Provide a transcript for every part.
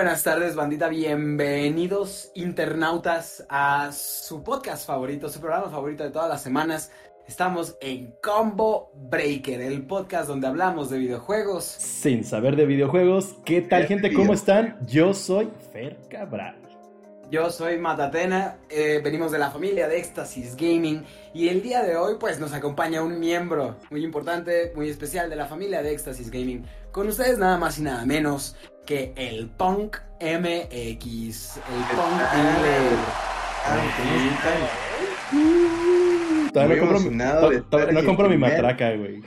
buenas tardes, bandita. Bienvenidos, internautas, a su podcast favorito, su programa favorito de todas las semanas. Estamos en Combo Breaker, el podcast donde hablamos de videojuegos. Sin saber de videojuegos, ¿qué tal, gente? ¿Cómo están? Yo soy Fer Cabral. Yo soy Matatena, eh, venimos de la familia de Éxtasis Gaming y el día de hoy pues nos acompaña un miembro muy importante, muy especial de la familia de Éxtasis Gaming. Con ustedes nada más y nada menos que el Punk MX, el Punk Dealer. Todavía no compro, emocionado de to- to- estar no compro mi matraca, güey.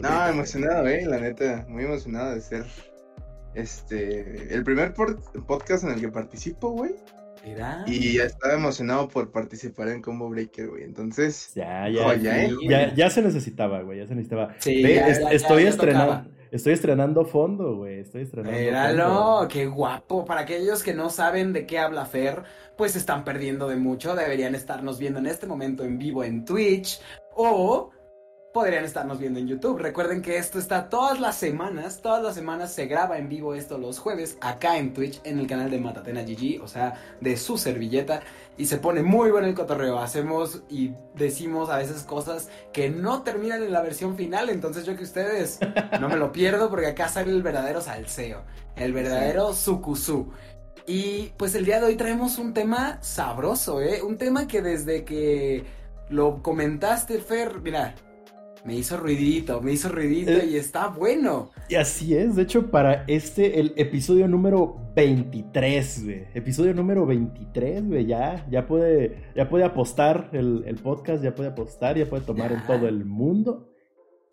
No, emocionado, eh, la neta, muy emocionado de ser este el primer podcast en el que participo, güey. Mira. Y ya estaba emocionado por participar en Combo Breaker, güey. Entonces, Ya, ya, ya, ya se necesitaba, güey, ya se necesitaba. Sí, Ve, ya, es- ya, ya, estoy ya estrenando, estoy estrenando fondo, güey, estoy estrenando Míralo, qué guapo. Para aquellos que no saben de qué habla Fer, pues se están perdiendo de mucho. Deberían estarnos viendo en este momento en vivo en Twitch o podrían estarnos viendo en YouTube. Recuerden que esto está todas las semanas, todas las semanas se graba en vivo esto los jueves acá en Twitch en el canal de Matatena GG, o sea, de su servilleta y se pone muy bueno el cotorreo. Hacemos y decimos a veces cosas que no terminan en la versión final, entonces yo que ustedes no me lo pierdo porque acá sale el verdadero salseo, el verdadero sukusú. Y pues el día de hoy traemos un tema sabroso, ¿eh? Un tema que desde que lo comentaste, Fer, mira, me hizo ruidito, me hizo ruidito Eh. y está bueno. Y así es, de hecho, para este, el episodio número 23, güey. Episodio número 23, güey, ya, ya puede, ya puede apostar el, el podcast, ya puede apostar, ya puede tomar Ya. en todo el mundo.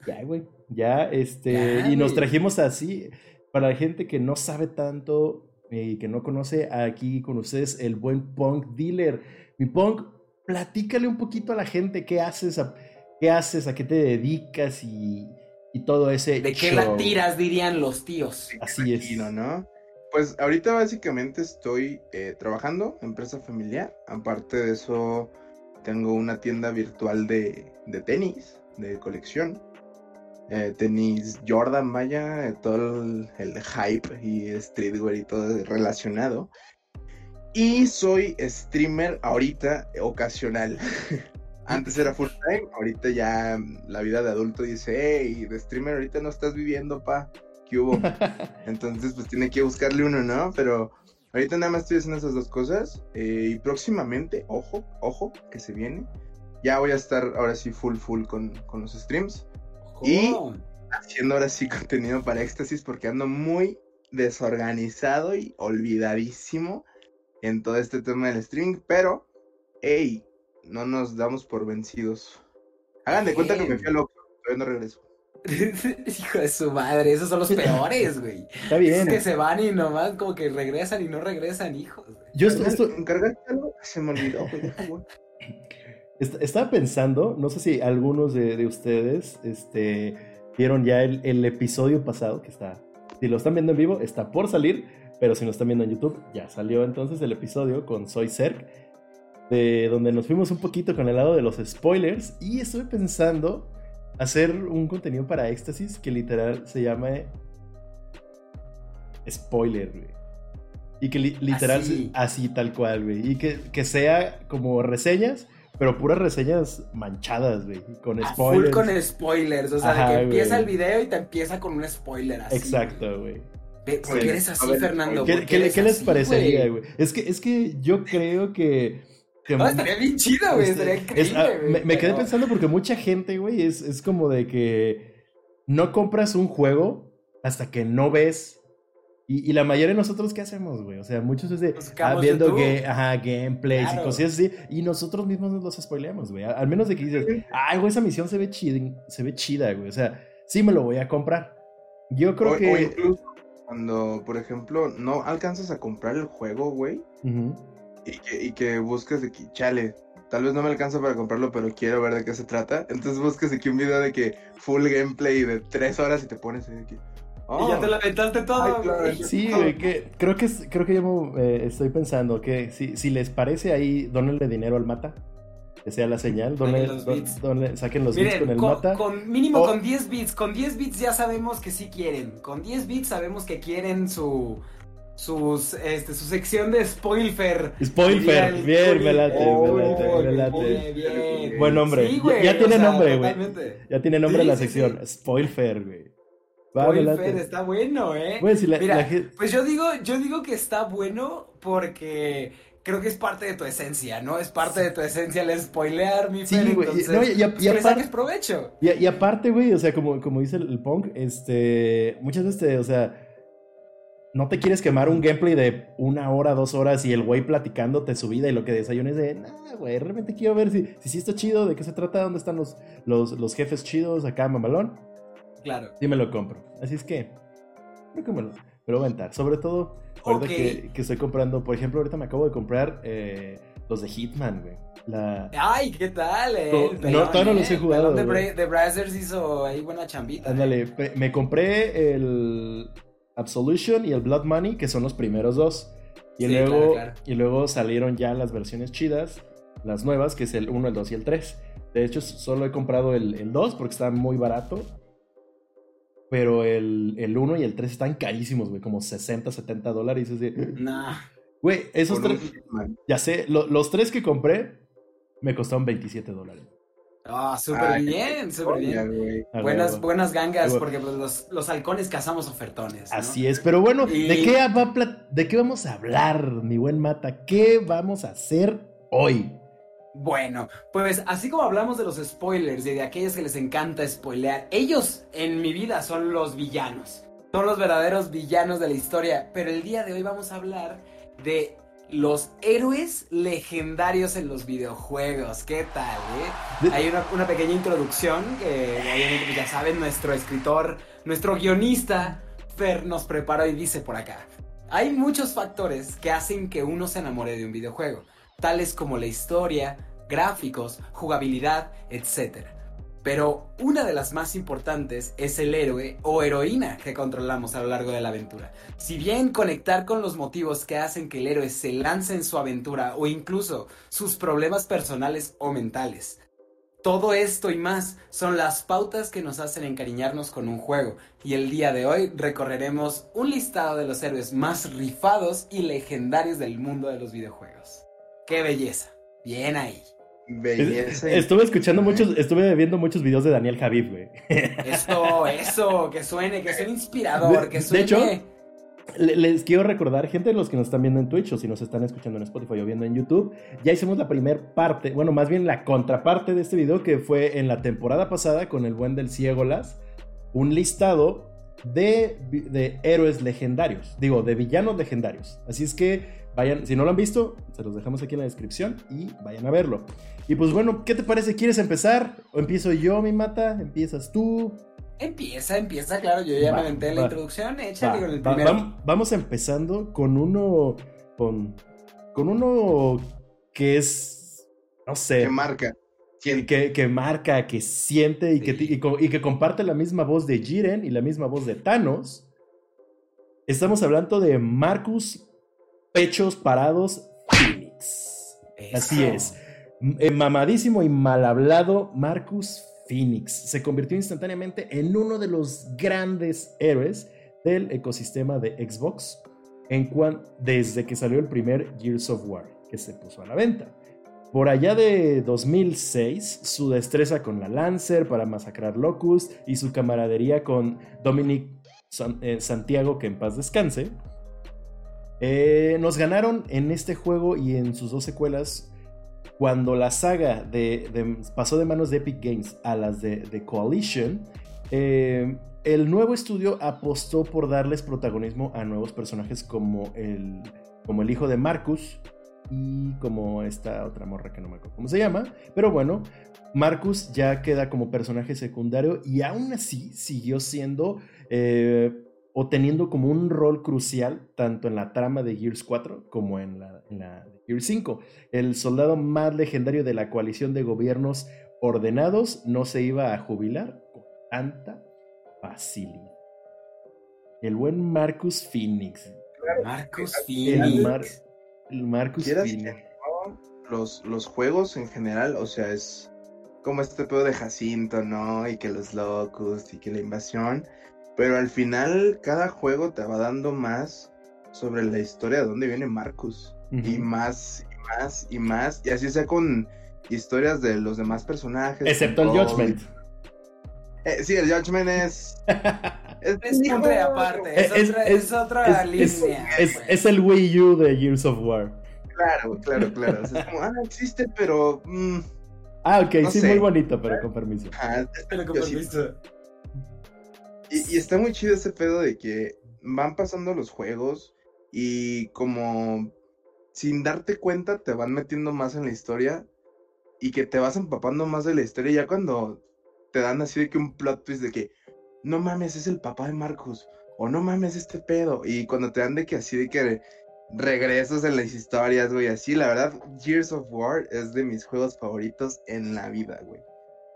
Ya, güey, ya, este, Ya, y nos trajimos así, para la gente que no sabe tanto eh, y que no conoce aquí con ustedes el buen Punk Dealer. Mi Punk, platícale un poquito a la gente qué haces, a, qué haces, a qué te dedicas y, y todo ese ¿De qué la show. tiras, dirían los tíos? Así es. ¿no? Pues ahorita básicamente estoy eh, trabajando, empresa familiar. Aparte de eso, tengo una tienda virtual de, de tenis, de colección. Eh, tenis Jordan, vaya, eh, todo el, el hype y streetwear y todo relacionado. Y soy streamer ahorita ocasional. Antes era full time, ahorita ya mm, la vida de adulto dice, hey, de streamer ahorita no estás viviendo, pa. ¿Qué hubo? Entonces, pues tiene que buscarle uno, ¿no? Pero ahorita nada más estoy haciendo esas dos cosas. eh, y próximamente, ojo, ojo, que se viene. Ya voy a estar ahora sí full, full con, con los streams. Y- Haciendo ahora sí contenido para éxtasis porque ando muy desorganizado y olvidadísimo en todo este tema del streaming. Pero, hey, no nos damos por vencidos. Hagan de cuenta que me fui a loco. Todavía no regreso. Hijo de su madre, esos son los peores, güey. Está Es bien. que se van y nomás como que regresan y no regresan, hijos. güey. Yo est- esto- ¿Encargaste algo? Se me olvidó, güey. deja, güey. est- estaba pensando, no sé si algunos de, de ustedes este, vieron ya el, el episodio pasado que está. Si lo están viendo en vivo, está por salir, pero si lo están viendo en YouTube, ya salió entonces el episodio con Soy Cerc, de donde nos fuimos un poquito con el lado de los spoilers. Y estoy pensando hacer un contenido para éxtasis que literal se llama spoiler, güey. Y que li- literal, Así. así, tal cual, güey. Y que, que sea como reseñas, pero puras reseñas manchadas, güey. Con A spoilers. full con spoilers, o sea, Ajá, de que empieza güey. el video y te empieza con un spoiler así. Exacto, güey. güey. Ve, ¿Por qué eres así, ver, Fernando? ¿Qué, ¿Por qué- eres qué les así, parecería, güey? Es que, es que yo creo que. Que No, estaría bien chido, güey, este, estaría es- increíble, ah, güey, me, me quedé pensando porque mucha gente, güey, es, es como de que no compras un juego hasta que no ves. Y, y la mayoría de nosotros, ¿qué hacemos, güey? O sea, muchos es de Buscamos ah, viendo ajá, gameplays Claro. y cosas así. Y nosotros mismos nos los spoileamos, güey. Al menos de que dices, ay, güey, esa misión se ve chida, se ve chida, güey. O sea, sí me lo voy a comprar. Yo creo o, que. o incluso cuando, por ejemplo, no alcanzas a comprar el juego, güey, Ujú. Y que, y que buscas de que, chale, tal vez no me alcanza para comprarlo, pero quiero ver de qué se trata. Entonces buscas aquí un video de que full gameplay de tres horas y te pones ahí de que. Y ya "Oh, te lo aventaste todo, Ay, claro, güey. sí. Güey, que creo que creo que yo eh, estoy pensando que si, si les parece ahí, donenle dinero al mata. que sea la señal, donde, los don- saquen los Miren, bits con el con, mata. con- mínimo con 10 bits, con 10 bits ya sabemos que sí quieren. Con 10 bits sabemos que quieren su sus este su sección de spoiler. Spoiler, bien, me late, Oh, me late, me late. Bien, bien. Buen nombre. Sí, Ya- güey, ya, tiene sea, nombre, güey. Ya tiene nombre Sí, la sí, sección. Spoiler, güey. Va, está bueno, ¿eh? Güey, si la, Mira, la Pues yo digo, yo digo que está bueno porque creo que es parte de tu esencia, ¿no? Es parte de tu esencia el spoilear, mi Sí, Fer, güey, y- entonces, no, y- y pues y aparte- saques provecho. Y, y aparte, güey, o sea, como, como dice el, el punk, este, muchas veces, te, o sea, no te quieres quemar un gameplay de una hora, dos horas y el güey platicándote su vida y lo que desayunes de, nah, güey, realmente quiero ver si, si sí está chido, de qué se trata, dónde están los, los, los jefes chidos acá, mamalón. Claro. Sí me lo compro. Así es que, creo que me lo, me lo voy a aventar. Sobre todo, ahorita que, que estoy comprando, por ejemplo, ahorita me acabo de comprar eh, los de Hitman, güey. La, Ay, ¿qué tal? Eh? No, no, todavía no los he eh, el jugado, De. Bra- de Brazzers hizo ahí buena chambita. Ándale, me compré el Absolution y el Blood Money, que son los primeros dos. Y, Sí, luego, claro, claro. y luego salieron ya las versiones chidas, las nuevas, que es el 1, el 2 y el 3. De hecho, solo he comprado el, el 2 porque está muy barato. Pero el, el 1 y el 3 están carísimos, güey, como 60, 70 dólares. de, Nah. Güey, esos tres, ya sé, lo- los tres que compré me costaron 27 dólares. Ah, súper Ay, bien, súper bien. Buenas, buenas gangas, porque pues, los, los halcones cazamos ofertones. ¿no? Así es, pero bueno, Y- ¿de, qué va ¿de qué vamos a hablar, mi buen Mata? ¿Qué vamos a hacer hoy? Bueno, pues así como hablamos de los spoilers y de aquellos que les encanta spoilear, ellos en mi vida son los villanos. Son los verdaderos villanos de la historia. Pero el día de hoy vamos a hablar de los héroes legendarios en los videojuegos. ¿Qué tal, eh? Hay una, una pequeña introducción que obviamente pues, ya saben, nuestro escritor, nuestro guionista, Fer, nos preparó y dice por acá. Hay muchos factores que hacen que uno se enamore de un videojuego, tales como la historia, gráficos, jugabilidad, etc. Pero una de las más importantes es el héroe o heroína que controlamos a lo largo de la aventura. Si bien conectar con los motivos que hacen que el héroe se lance en su aventura o incluso sus problemas personales o mentales. Todo esto y más son las pautas que nos hacen encariñarnos con un juego y el día de hoy recorreremos un listado de los héroes más rifados y legendarios del mundo de los videojuegos. ¡Qué belleza! Bien ahí. Belleza. Estuve escuchando muchos, estuve viendo muchos videos de Daniel Javif, güey. Esto, eso, que suene, que suene inspirador, De- que de suene... hecho, Le- Les quiero recordar, gente de los que nos están viendo en Twitch o si nos están escuchando en Spotify o viendo en YouTube, ya hicimos la primer parte, bueno, más bien la contraparte de este video que fue en la temporada pasada con el buen del Ciegolas, un listado de, de héroes legendarios, digo, de villanos legendarios. Así es que vayan, si no lo han visto, se los dejamos aquí en la descripción y vayan a verlo. Y pues bueno, ¿qué te parece? ¿Quieres empezar? ¿O empiezo yo, mi mata? ¿Empiezas tú? Empieza, empieza, claro, yo ya Va, me aventé la va. introducción, échale Va, con el va- primero. vam- vamos empezando con uno. Con, con uno que es. No sé. ¿Qué marca? Que, que marca, que siente y, que, Sí. y que comparte la misma voz de Jiren y la misma voz de Thanos. Estamos hablando de Marcus Pechos Parados Phoenix. Así es. Eh, mamadísimo y mal hablado Marcus Phoenix se convirtió instantáneamente en uno de los grandes héroes del ecosistema de Xbox en cuan- desde que salió el primer Gears of War que se puso a la venta. Por allá de 2006, su destreza con la Lancer para masacrar Locust y su camaradería con Dominic San- eh, Santiago, que en paz descanse, eh, nos ganaron en este juego y en sus dos secuelas cuando la saga pasó de manos de Epic Games a las de, de Coalition. eh, el nuevo estudio apostó por darles protagonismo a nuevos personajes como el, como el hijo de Marcus y como esta otra morra que no me acuerdo cómo se llama. Pero bueno, Marcus ya queda como personaje secundario y aún así siguió siendo eh, o teniendo como un rol crucial tanto en la trama de Gears 4 como en la, en la de Gears 5. El soldado más legendario de la coalición de gobiernos ordenados no se iba a jubilar con tanta facilidad. El buen Marcus Phoenix. Marcus El, Phoenix. Mar- el Marcus Phoenix. los, los juegos en general, o sea, es como este pedo de Jacinto, ¿no? Y que los locos y que la invasión. Pero al final, cada juego te va dando más sobre la historia de dónde viene Marcus. Y más, y más, y más. Y así sea con historias de los demás personajes. Excepto el Judgment. Eh, sí, el Judgment es. Es, Es y aparte. Es, Es- otra, es- es otra línea. Es, pues. es el Wii U de Gears of War. Claro, claro, claro. O sea, es como, ah, existe, pero. mm, Ah, ok, No sí, sé. muy bonito, pero con permiso. está Pero con permiso. Y, está muy chido ese pedo de que van pasando los juegos y como sin darte cuenta te van metiendo más en la historia y que te vas empapando más de la historia. Ya cuando te dan así de que un plot twist de que no mames, es el papá de Marcus o no mames, este pedo. Y cuando te dan de que así de que regresos en las historias, güey, así, la verdad, Gears of War es de mis juegos favoritos en la vida, güey.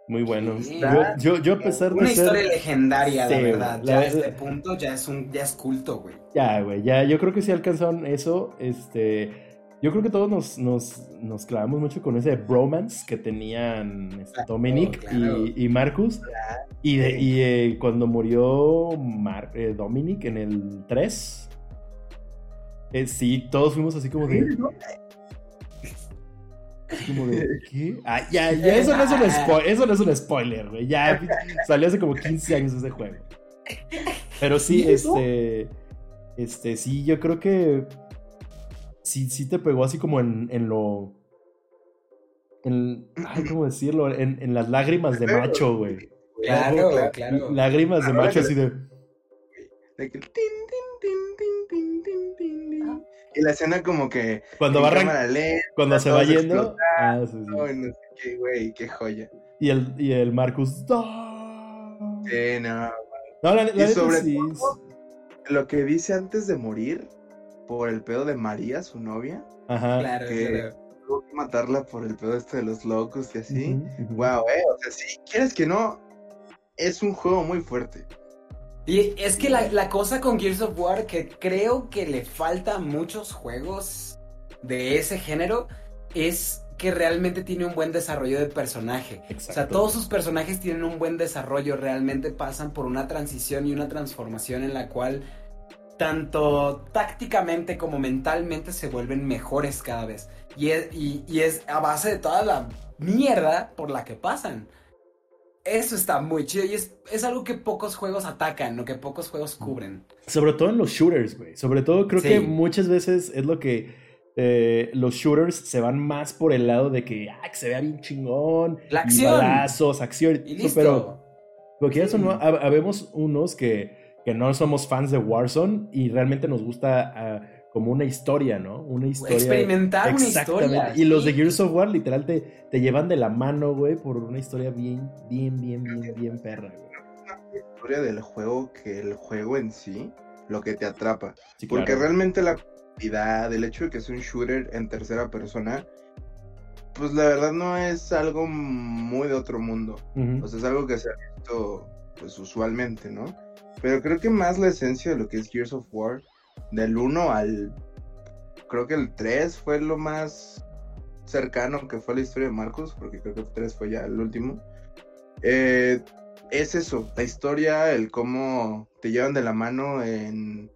Muy bueno. Sí. Yo, yo, yo a pesar de Una ser... historia legendaria, Sí, la verdad. la- Ya a este punto ya es un ya es culto, güey. Ya, güey, ya, yo creo que sí alcanzaron eso. Este, yo creo que todos nos, nos, nos clavamos mucho con ese bromance que tenían este, Claro, Dominic claro. Y, y Marcus. Y, de- y, eh, cuando murió Mar- eh, Dominic en el 3, eh, sí, todos fuimos así como de. Como de, ¿qué? Ah, ya, ya, eso no es un spoiler, eso no es un spoiler, güey. Ya salió hace como 15 años ese juego. Pero sí, este. Este, sí, yo creo que. Sí, sí te pegó así como en, en lo. En, ay, ¿cómo decirlo? En, en las lágrimas de macho, güey. Claro, Claro. claro. Lágrimas de Ahora macho así de. De que Y la escena como que Cuando va arran- cámara lenta, Cuando se va yendo. Ah, sí, sí. y no sé qué, güey, qué joya. Y el, y el Marcus. "No". Sí, no. No, la, la Y sobre sí. todo- Lo que dice antes de morir, por el pedo de María, su novia, Ajá. Claro, que- claro. tuvo que matarla por el pedo este de los locos y así. Ujú. Wow, eh, o sea, si quieres que no, es un juego muy fuerte. Y es que la, la cosa con Gears of War que creo que le falta a muchos juegos de ese género es que realmente tiene un buen desarrollo de personaje. O sea, todos sus personajes tienen un buen desarrollo, realmente pasan por una transición y una transformación en la cual tanto tácticamente como mentalmente se vuelven mejores cada vez. Y es, y, y es a base de toda la mierda por la que pasan. Eso está muy chido y es, es algo que pocos juegos atacan, lo que pocos juegos cubren. Sobre todo en los shooters, güey. Sobre todo creo Sí. que muchas veces es lo que eh, los shooters se van más por el lado de que, ah, que se vea bien chingón. La acción. balazos, acción. Y listo. Pero, porque ya Sí. hab- habemos unos que, que no somos fans de Warzone y realmente nos gusta ah, como una historia, ¿no? Una historia. Experimentar una Exactamente. historia. Y los sí. de Gears of War literal te, te llevan de la mano, güey, por una historia bien, bien, bien, bien, bien perra, güey. La historia del juego que el juego en sí, lo que te atrapa. Sí, Porque claro. realmente la calidad, el hecho de que es un shooter en tercera persona, pues la verdad no es algo muy de otro mundo. O sea, es algo que se ha visto pues usualmente, ¿no? Pero creo que más la esencia de lo que es Gears of War, del 1 al... Creo que el 3 fue lo más cercano que fue la historia de Marcos, porque creo que el 3 fue ya el último. Eh, es eso, la historia, el cómo te llevan de la mano en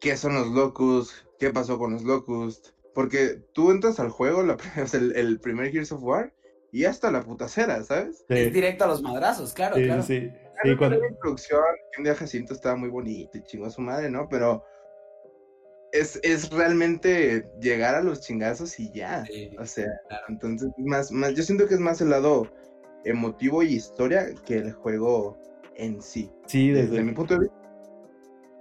qué son los Locust, qué pasó con los Locust. Porque tú entras al juego, la, el, el primer Gears of War, y hasta la putacera, ¿sabes? Sí, Es directo a los madrazos, claro, sí, claro. sí. Sí, Claro, cuando- la introducción, día Jacinto estaba muy bonito y chingó a su madre, ¿no? Pero es, es realmente llegar a los chingazos y ya. Sí, O sea, claro. entonces, más, más, yo siento que es más el lado emotivo y historia que el juego en sí. Sí, Desde, desde, mi punto de vista.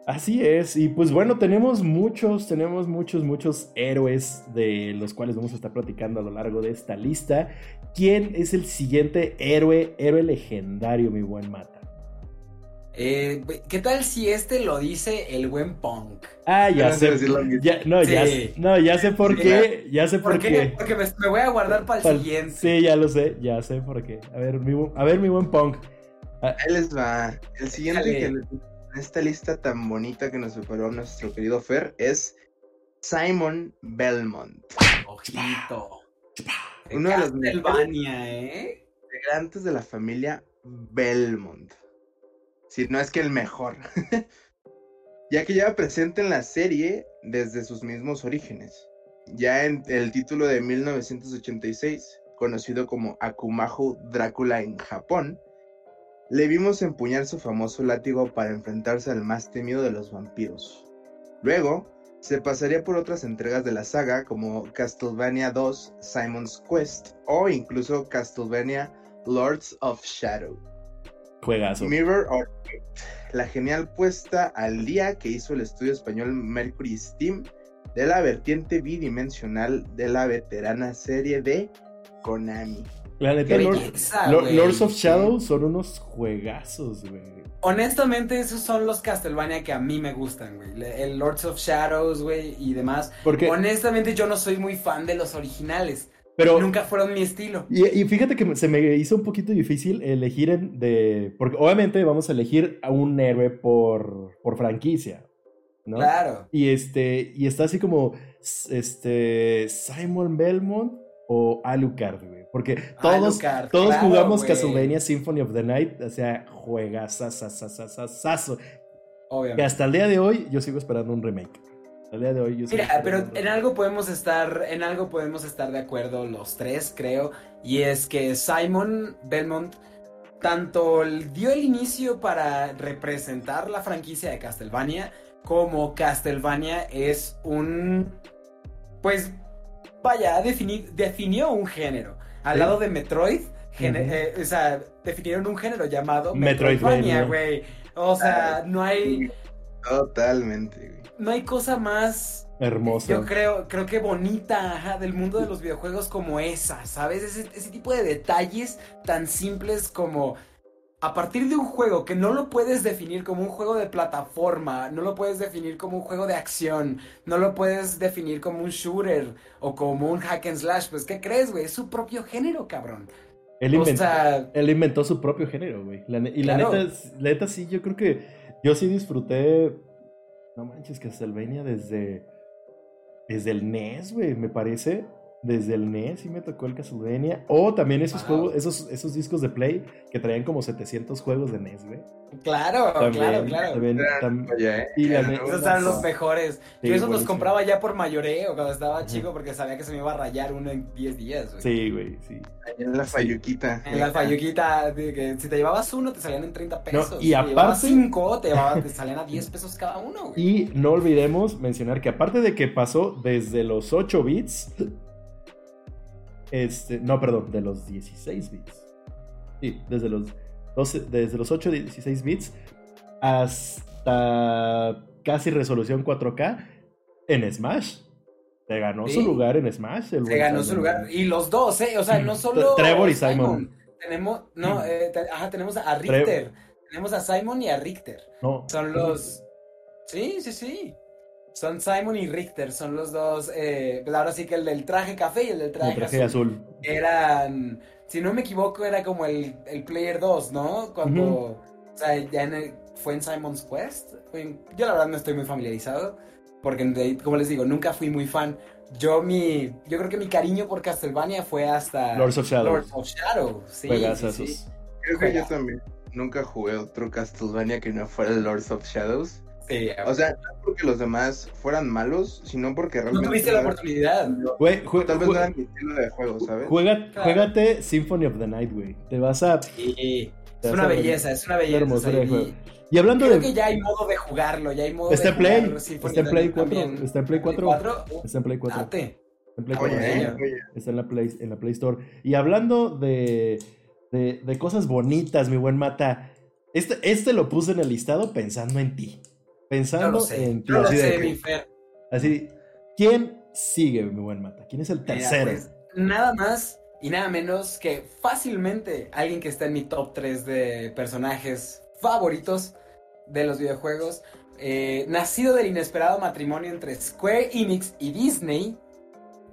Así es, y pues bueno, tenemos muchos, tenemos muchos, muchos héroes de los cuales vamos a estar platicando a lo largo de esta lista. ¿Quién es el siguiente héroe, héroe legendario, mi buen Mata? Eh, ¿Qué tal si este lo dice el buen punk? Ah, ya sé. lo mismo. Ya, no, ya, Sí. no, ya sé por Sí, qué, ya sé por, ¿Por qué? qué. Porque me, me voy a guardar para el siguiente. Sí, ya lo sé, ya sé por qué. A ver, mi, a ver, mi buen punk. Ahí les va. El siguiente Dale. que en esta lista tan bonita que nos preparó nuestro querido Fer es Simon Belmont. Ojito. Uno de los Castlevania, ¿eh? integrantes de la familia Belmont. Si no es que el mejor. ya que lleva presente en la serie desde sus mismos orígenes. Ya en el título de 1986, conocido como Akumajo Drácula en Japón, le vimos empuñar su famoso látigo para enfrentarse al más temido de los vampiros. Luego, se pasaría por otras entregas de la saga como Castlevania 2 Simon's Quest o incluso Castlevania Lords of Shadow. Juegazo. Mirror Orbit, la genial puesta al día que hizo el estudio español Mercury Steam de la vertiente bidimensional de la veterana serie de Konami. La neta. Lords of Shadow son unos juegazos, güey. Honestamente, esos son los Castlevania que a mí me gustan, güey. El Lords of Shadows, güey, y demás. Porque, Honestamente, yo no soy muy fan de los originales. Pero, Nunca fueron mi estilo. y, y fíjate que se me hizo un poquito difícil elegir en- de, porque obviamente vamos a elegir a un héroe por, por franquicia, ¿no? Claro. Y este, y está así como, este, Simon Belmont o Alucard, güey. Porque todos, Alucard, todos claro, jugamos güey. Castlevania Symphony of the Night, o sea. Que Obviamente. hasta el día de hoy yo sigo esperando un remake. Hasta el día de hoy yo sigo Mira, pero en algo podemos estar, en algo podemos estar de acuerdo los tres, creo, y es que Simon Belmont tanto dio el inicio para representar la franquicia de Castlevania, como Castlevania es un, pues, vaya, defini- definió un género. Al Sí. lado de Metroid, eh, o sea, definieron un género llamado Metroidvania. Metroidvania, güey. O sea, no hay, Totalmente, güey. no hay cosa más Hermoso. yo creo, creo que bonita, ajá, del mundo de los videojuegos como esa, ¿sabes? Ese, ese tipo de detalles tan simples como a partir de un juego que no lo puedes definir como un juego de plataforma, no lo puedes definir como un juego de acción, no lo puedes definir como un shooter o como un hack and slash, pues ¿qué crees, güey? Es su propio género, cabrón. Él, O inventó, sea, él inventó su propio género, güey. Y la Claro. neta, la neta sí, yo creo que yo sí disfruté. No manches, Castlevania desde. Desde el NES, güey, me parece. Desde el NES sí me tocó el Castlevania. O también esos Wow. juegos, esos, esos discos de Play que traían como 700 juegos de NES, güey. claro, También, claro, claro. también, Era tam- joya, ¿eh? y la una- Esos eran los mejores. Sí, Yo esos los compraba ya por mayoreo cuando estaba chico porque sabía que se me iba a rayar uno en 10 días, güey. Sí, güey, sí. En la fayuquita. En la falluquita, de que si te llevabas uno, te salían en 30 pesos. y si te llevabas aparte- cinco, te, llevaba- te salían a 10 pesos cada uno, güey. Y no olvidemos mencionar que aparte de que pasó desde los 8 bits, este, no, perdón, de los 16 bits. Sí, desde los 12, desde los 8 16 bits hasta casi resolución 4K en Smash. Se ganó Sí. su lugar en Smash. el Se ganó su Simon. lugar. Y los dos, ¿eh? O sea, no solo. Trevor y Simon. Tenemos, no, eh, ajá, tenemos a Richter. Tenemos a Simon y a Richter. No, Son los. Sí, sí, sí. Son Simon y Richter, son los dos. Eh, pues ahora sí que el del traje café y el del traje, el traje azul. eran, si no me equivoco, era como el, el Player 2, ¿no? Cuando, o sea, ya en el- fue en Simon's Quest. Yo la verdad no estoy muy familiarizado, porque como les digo, nunca fui muy fan. Yo mi, yo creo que mi cariño por Castlevania fue hasta Lords of Shadow. Lords of Shadow, sí, sí, sí. Creo que yo también nunca jugué otro Castlevania que no fuera el Lords of Shadows. Sí, O sea, no porque los demás fueran malos, sino porque no realmente. tuviste la no oportunidad. Güey, Tal vez no era mi estilo de juego, ¿sabes? juega- Claro. juégate Symphony of the Night, güey. Te vas a. Sí, te es vas una a- belleza, es una belleza. y- hablando Creo de. que ya hay modo de jugarlo, ya hay modo Está de Play, jugar Symphony está en Play Night 4, también. está en Play 4. cuatro? Está en Play 4. Date. En Play Oye, 4. Oye, eh, oye. Está en la Play, en la Play Store. Y hablando de, de, de cosas bonitas, mi buen Mata. Este, este lo puse en el listado pensando en ti. Pensando en ti. así, de ¿quién sigue, mi buen Mata? ¿Quién es el Mira, tercero? pues, nada más y nada menos que fácilmente alguien que está en mi top 3 de personajes favoritos de los videojuegos. eh, nacido del inesperado matrimonio entre Square Enix y Disney.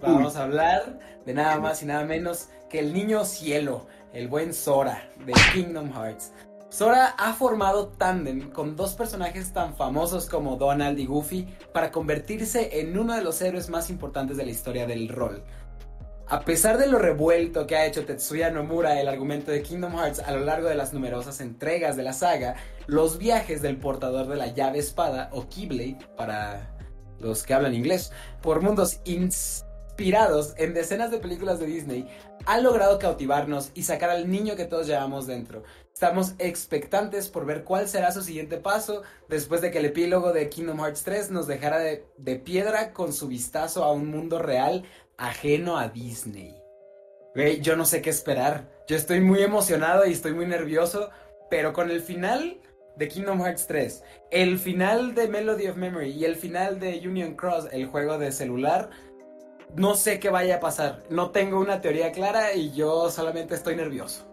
Vamos a hablar de nada más y nada menos que el niño cielo, el buen Sora de Kingdom Hearts. Sora ha formado tándem con dos personajes tan famosos como Donald y Goofy para convertirse en uno de los héroes más importantes de la historia del rol. A pesar de lo revuelto que ha hecho Tetsuya Nomura el argumento de Kingdom Hearts a lo largo de las numerosas entregas de la saga, los viajes del portador de la llave espada, o Keyblade, para los que hablan inglés, por mundos inspirados en decenas de películas de Disney, han logrado cautivarnos y sacar al niño que todos llevamos dentro. Estamos expectantes por ver cuál será su siguiente paso después de que el epílogo de Kingdom Hearts 3 nos dejara de, de piedra con su vistazo a un mundo real ajeno a Disney. Güey, yo no sé qué esperar. Yo estoy muy emocionado y estoy muy nervioso, pero con el final de Kingdom Hearts 3, el final de Melody of Memory y el final de Union Cross, el juego de celular, no sé qué vaya a pasar. No tengo una teoría clara y yo solamente estoy nervioso.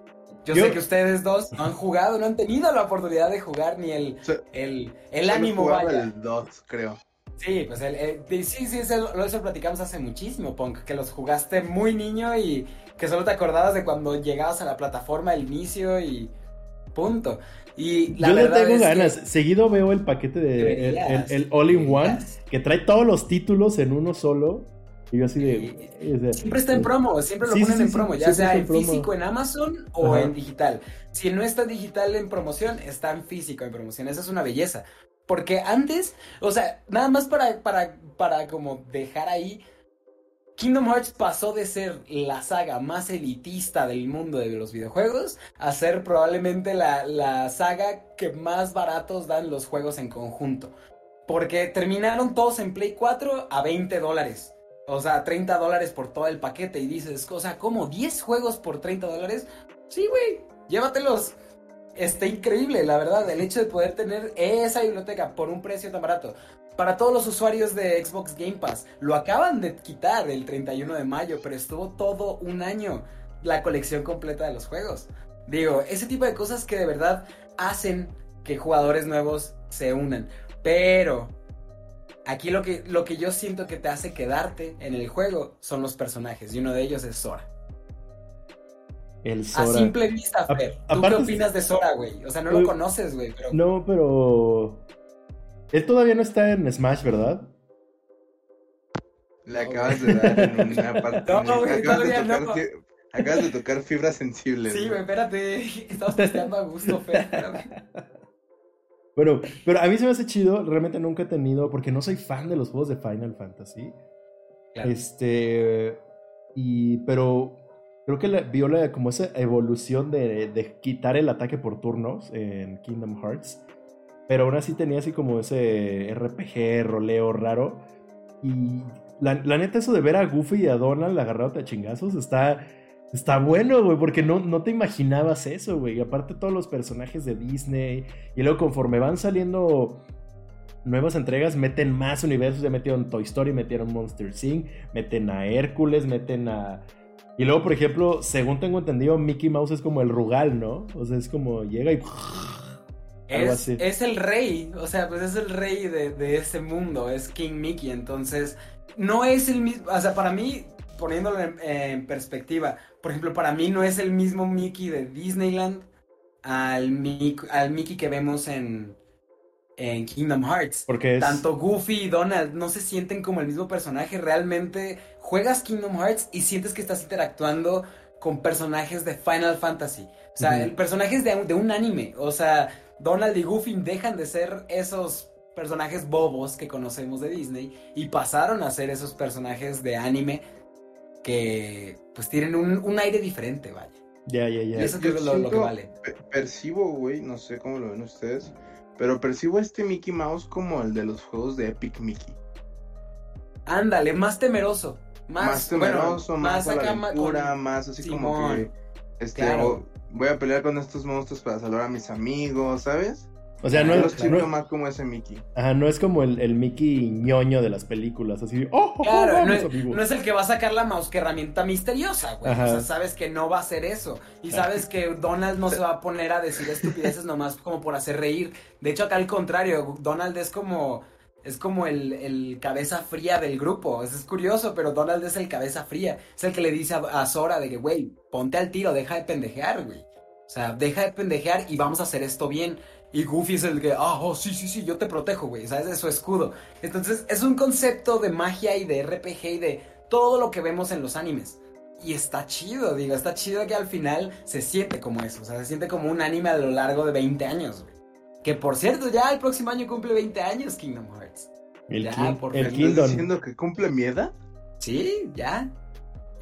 Yo, sé que ustedes dos no han jugado, no han tenido la oportunidad de jugar ni el, el, el ánimo vaya. el 2, creo. Sí, pues el, sí, sí, eso, eso platicamos hace muchísimo, Punk, que los jugaste muy niño y que solo te acordabas de cuando llegabas a la plataforma al inicio y punto. Y la Yo verdad le tengo es ganas. que Seguido veo el paquete de el, el- el All-in-One que trae todos los títulos en uno solo. Y yo así de. o sea, siempre está en promo, siempre lo Sí, ponen sí, en sí, promo, ya sea en en promo. físico en Amazon o Ajá. en digital. Si no está digital en promoción, está en físico en promoción. Esa es una belleza. Porque antes, o sea, nada más para, para, para como dejar ahí, Kingdom Hearts pasó de ser la saga más elitista del mundo de los videojuegos a ser probablemente la, la saga que más baratos dan los juegos en conjunto. Porque terminaron todos en Play 4 a 20 dólares. O sea, 30 dólares por todo el paquete. Y dices, o sea, ¿cómo? ¿10 juegos por 30 dólares? Sí, güey, llévatelos. Está increíble, la verdad, el hecho de poder tener esa biblioteca por un precio tan barato. Para todos los usuarios de Xbox Game Pass, lo acaban de quitar el 31 de mayo, pero estuvo todo un año la colección completa de los juegos. Digo, ese tipo de cosas que de verdad hacen que jugadores nuevos se unan. Pero aquí lo que, lo que yo siento que te hace quedarte en el juego son los personajes, y uno de ellos es Sora. el A Sora. simple vista, A- Fer. ¿Tú aparte- qué opinas de Sora, güey? O sea, no lo conoces, güey, pero... No, pero. Él todavía no está en Smash, ¿verdad? Le acabas de dar en una parte. No, güey, acabas, de todavía tocar, no. fi- acabas de tocar fibras sensibles. Sí, güey, espérate. Estamos testeando a gusto, Fer. espérame. Bueno, pero a mí se me hace chido. Realmente nunca he tenido. Porque no soy fan de los juegos de Final Fantasy. Claro. Este. Y. Pero. Creo que la- vio la- como esa evolución de, de quitar el ataque por turnos en Kingdom Hearts. Pero aún así tenía así como ese RPG, roleo raro. Y la, la neta, eso de ver a Goofy y a Donald agarrándote a chingazos está. Está bueno, güey, porque no, no te imaginabas eso, güey. Y aparte todos los personajes de Disney. Y luego conforme van saliendo nuevas entregas, meten más universos. Ya metieron Toy Story, metieron Monster Inc., meten a Hércules, meten a... Y luego, por ejemplo, según tengo entendido, Mickey Mouse es como el Rugal, ¿no? O sea, es como llega y... Es, es el rey, o sea, pues es el rey de, de ese mundo, es King Mickey, entonces no es el mismo, o sea, para mí, poniéndolo en, en perspectiva, por ejemplo, para mí no es el mismo Mickey de Disneyland al, Mic- al Mickey que vemos en, en Kingdom Hearts. Porque es... Tanto Goofy y Donald no se sienten como el mismo personaje. Realmente juegas Kingdom Hearts y sientes que estás interactuando con personajes de Final Fantasy. O sea, el personaje es de, de un anime. O sea, Donald y Goofy dejan de ser esos personajes bobos que conocemos de Disney y pasaron a ser esos personajes de anime que pues tienen un, un aire diferente, vaya. Ya, ya, ya. Y eso Yo creo que es lo, lo que vale. Pe- percibo, güey, no sé cómo lo ven ustedes, pero percibo a este Mickey Mouse como el de los juegos de Epic Mickey. Ándale, más temeroso. Más, Más, temeroso, bueno, más, a la acá ma- aventura, con- más así como que este Claro. o- voy a pelear con estos monstruos para salvar a mis amigos, ¿sabes? O sea, no Yo lo es, no, más como ese Mickey. ajá, no es como el, el Mickey ñoño de las películas, así, oh, oh, Claro, vamos, no es, amigo". no es el que va a sacar la mouse que herramienta misteriosa, güey. Ajá. O sea, sabes que no va a hacer eso. Y sabes que Donald no se va a poner a decir estupideces nomás como por hacer reír. De hecho, acá al contrario, Donald es como. Es como el, el cabeza fría del grupo. Eso es curioso, pero Donald es el cabeza fría. Es el que le dice a, a Sora de que, güey, ponte al tiro, deja de pendejear, güey. O sea, deja de pendejear y vamos a hacer esto bien. Y Goofy es el que, ah, oh, sí, sí, sí, yo te protejo, güey, ¿sabes? De su escudo. Entonces, es un concepto de magia y de RPG y de todo lo que vemos en los animes. Y está chido, digo, está chido que al final se siente como eso, o sea, se siente como un anime a lo largo de 20 años, güey. Que por cierto, ya el próximo año cumple 20 años Kingdom Hearts. El, Ya, King- por el. Kingdom. ¿Estás diciendo que cumple mi edad? Sí, ya.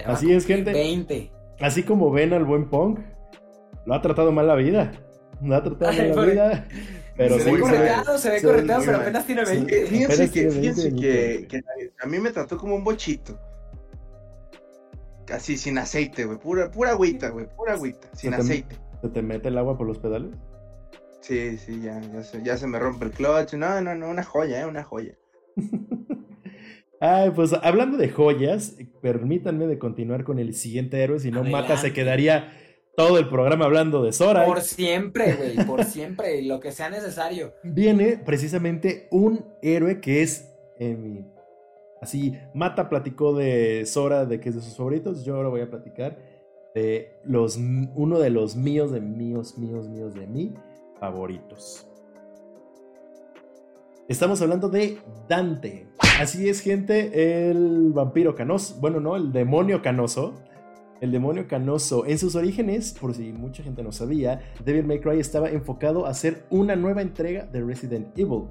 Así es, gente. 20. Así como ven al buen Punk, lo ha tratado mal la vida. Lo ha tratado mal la vida. Pero se sí, ve muy se ve- correteado, se ve se ve correteado, pero apenas tiene Sí. 20. Fíjense que, tiene fíjense 20 que, añitos. que a mí me trató como un bochito. Así, sin aceite, güey. Pura, pura agüita, güey. Pura agüita. Sin Se te- aceite. ¿Se te mete el agua por los pedales? Sí, sí, ya, ya, se, ya se me rompe el clutch. No, no, no, una joya, eh, una joya. Ay, pues hablando de joyas, permítanme de continuar con el siguiente héroe, si no Mata se quedaría todo el programa hablando de Sora. Por siempre, güey, por siempre, lo que sea necesario. Viene precisamente un héroe que es eh, mi- así, Mata platicó de Sora, de que es de sus favoritos, yo ahora voy a platicar de los uno de los míos, de míos, míos, míos, de mí favoritos. Estamos hablando de Dante. Así es, gente, el vampiro canoso, bueno, no, el demonio canoso. El demonio canoso, en sus orígenes, por si mucha gente no sabía, Devil May Cry estaba enfocado a hacer una nueva entrega de Resident Evil.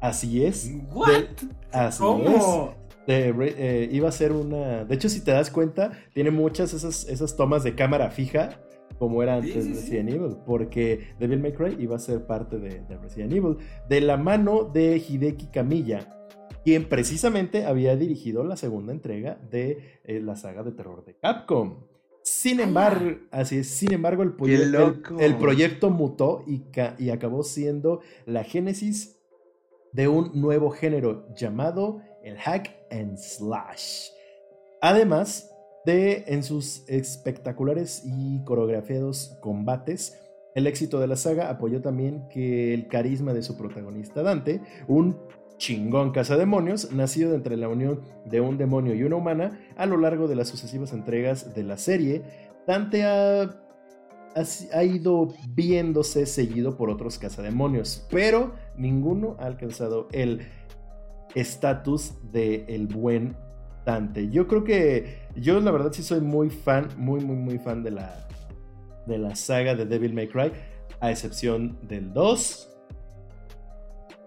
Así es. ¿What? de- así ¿Cómo? es. De eh, iba a ser una. De hecho, si te das cuenta, tiene muchas esas, esas tomas de cámara fija, como era antes sí, de sí. Resident Evil, porque Devil May Cry iba a ser parte de, de Resident Evil, de la mano de Hideki Kamiya, quien precisamente había dirigido la segunda entrega de eh, la saga de terror de Capcom. Sin embargo, así es, sin embargo, el, proye- el- loco! el proyecto mutó y acabó siendo la génesis de un nuevo género llamado el hack and slash. Además de en sus espectaculares y coreografiados combates, el éxito de la saga apoyó también que el carisma de su protagonista Dante, un chingón cazademonios, nacido entre la unión de un demonio y una humana, a lo largo de las sucesivas entregas de la serie, Dante ha, ha, ha ido viéndose seguido por otros cazademonios, pero ninguno ha alcanzado el estatus de el buen Dante. Yo creo que yo la verdad sí soy muy fan, muy muy muy fan de la de la saga de Devil May Cry, a excepción del 2.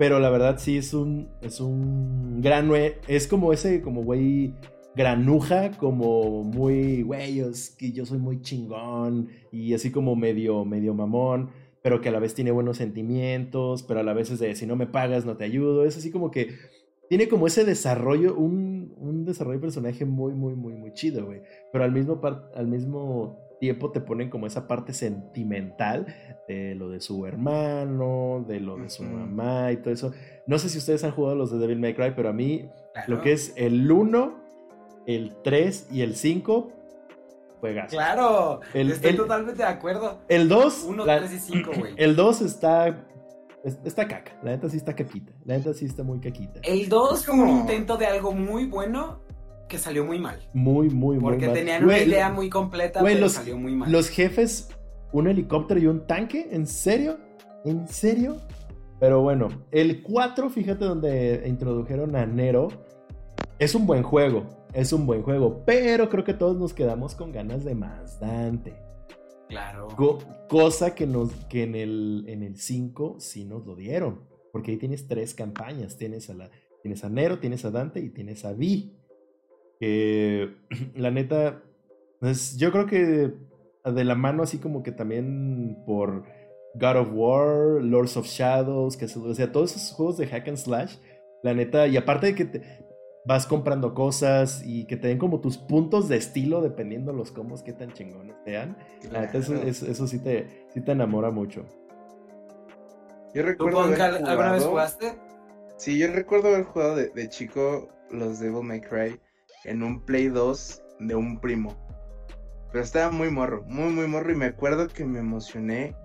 Pero la verdad sí es un es un gran es como ese como güey granuja, como muy güey, es que yo soy muy chingón y así como medio medio mamón, pero que a la vez tiene buenos sentimientos, pero a la vez es de si no me pagas no te ayudo, es así como que tiene como ese desarrollo, un, un desarrollo de personaje muy, muy, muy, muy chido, güey. Pero al mismo, par- al mismo tiempo te ponen como esa parte sentimental de lo de su hermano, de lo de su mamá y todo eso. No sé si ustedes han jugado los de Devil May Cry, pero a mí Claro. lo que es el 1, el 3 y el 5, juegas. Claro, El- estoy el- totalmente de acuerdo. El 2, 1, la- 3 y 5, güey. el 2 está, es- está caca. La neta sí está caquita. La neta sí está muy caquita. El 2 Es fue un intento de algo muy bueno que salió muy mal. Muy, muy, muy Porque mal. tenían una idea muy completa, güey, pero los- salió muy mal. Los jefes, un helicóptero y un tanque, ¿en serio? ¿En serio? Pero bueno, el 4, fíjate donde introdujeron a Nero. Es un buen juego, es un buen juego, pero creo que todos nos quedamos con ganas de más Dante. Claro. Co- cosa que, nos, que en el en el 5 sí nos lo dieron. Porque ahí tienes tres campañas. Tienes a, la, tienes a Nero, tienes a Dante y tienes a Vi. Que la neta, pues, yo creo que de la mano así como que también por God of War, Lords of Shadows, que, se- o sea, todos esos juegos de hack and slash, la neta, y aparte de que te vas comprando cosas y que te den como tus puntos de estilo dependiendo los combos que tan chingones sean. La neta, eso, eso- eso sí, te, sí te enamora mucho. Yo ¿Tú, recuerdo alguna vez jugaste? Sí, yo recuerdo haber jugado de, de chico los Devil May Cry en un Play 2 de un primo. Pero estaba muy morro, muy, muy morro. Y me acuerdo que me emocioné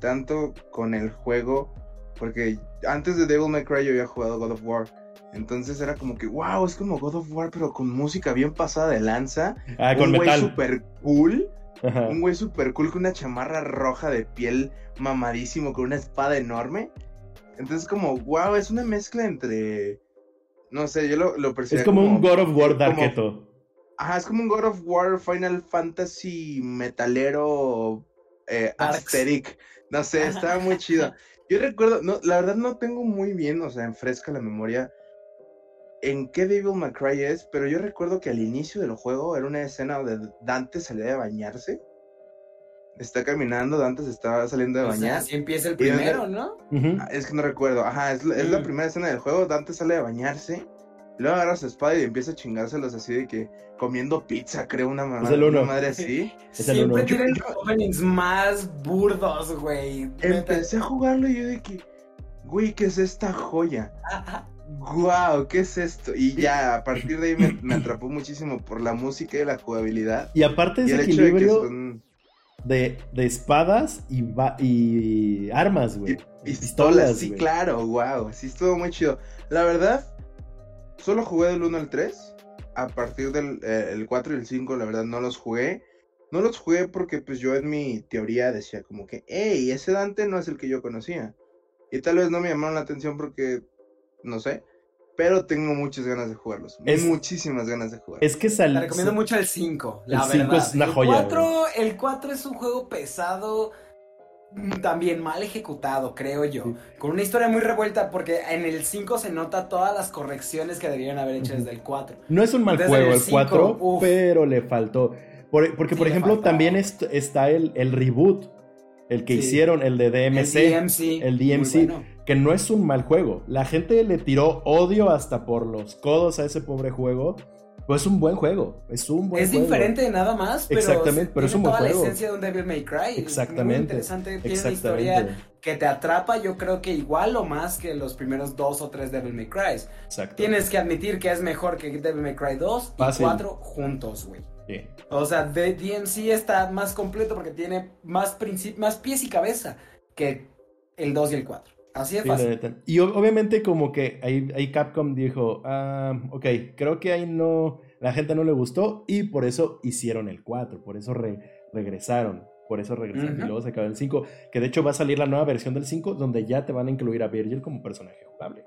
tanto con el juego. Porque antes de Devil May Cry yo había jugado God of War. Entonces era como que, wow, es como God of War, pero con música bien pasada de lanza. Ah, con un güey metal. super cool. Ajá. Un güey super cool con una chamarra roja de piel mamadísimo con una espada enorme. Entonces como, wow, es una mezcla entre... No sé, yo lo, lo percibía Es como un God of War Darketo. Ajá, es como un God of War Final Fantasy metalero eh, aesthetic. No sé, estaba muy chido. Yo recuerdo, no, la verdad no tengo muy bien, o sea, en fresca la memoria en qué Devil May Cry es, pero yo recuerdo que al inicio del juego era una escena donde Dante salía de bañarse. Está caminando, Dante se estaba saliendo de O sea, bañar. así empieza el primero, ¿no? Ah, Es que no recuerdo. Ajá, es, la- es la Mm. primera escena del juego. Dante sale de bañarse. Luego agarra su espada y empieza a chingárselos así de que comiendo pizza, creo, una, mamá, Es el uno. una madre así. Es el Siempre uno. tienen los openings más burdos, güey. Empecé a jugarlo y yo de que, güey, ¿qué es esta joya? Guau, ¿qué es esto? Y ya, a partir de ahí me, me atrapó muchísimo por la música y la jugabilidad. Y aparte Y ese el hecho de que son de, de espadas y, ba- y armas, güey. pistolas, sí, güey. claro, wow, sí estuvo muy chido. La verdad, solo jugué del 1 al 3. A partir del eh, el 4 y el 5, la verdad, no los jugué. No los jugué porque pues yo en mi teoría decía como que, hey, ese Dante no es el que yo conocía. Y tal vez no me llamaron la atención porque, no sé, pero tengo muchas ganas de jugarlos. Es- muchísimas ganas de jugar. Es que sal- Te recomiendo mucho el 5, la El cinco verdad. es una el joya, 4, el 4 es un juego pesado, mm, también mal ejecutado, creo yo. Sí. Con una historia muy revuelta, porque en el 5 se nota todas las correcciones que debieron haber hecho desde el 4. No es un mal Desde juego el el cinco, 4, uf. pero le faltó. Por- porque, Sí, por ejemplo, también est- está el, el reboot, el que Sí. hicieron, el de DMC, el DMC. el DMC, bueno. que no es un mal juego. La gente le tiró odio hasta por los codos a ese pobre juego. Pues es un buen juego, es un buen Es juego. diferente de nada más, pero, Exactamente, pero es tiene un buen toda juego. la esencia de un Devil May Cry. Es Exactamente, Muy interesante, tiene una Exactamente. historia que te atrapa, yo creo que igual o más que los primeros dos o tres Devil May Cry. Exacto. Tienes que admitir que es mejor que Devil May Cry 2 y Fácil. 4 juntos, güey. Sí. O sea, The DMC está más completo porque tiene más, más pies y cabeza que el 2 y el 4. Así de Sí, la fácil. Y obviamente como que ahí, ahí Capcom dijo, ah, ok, creo que ahí no, la gente no le gustó y por eso hicieron el 4, por eso re- regresaron, por eso regresaron y luego sacaron el 5, que de hecho va a salir la nueva versión del 5 donde ya te van a incluir a Virgil como personaje jugable.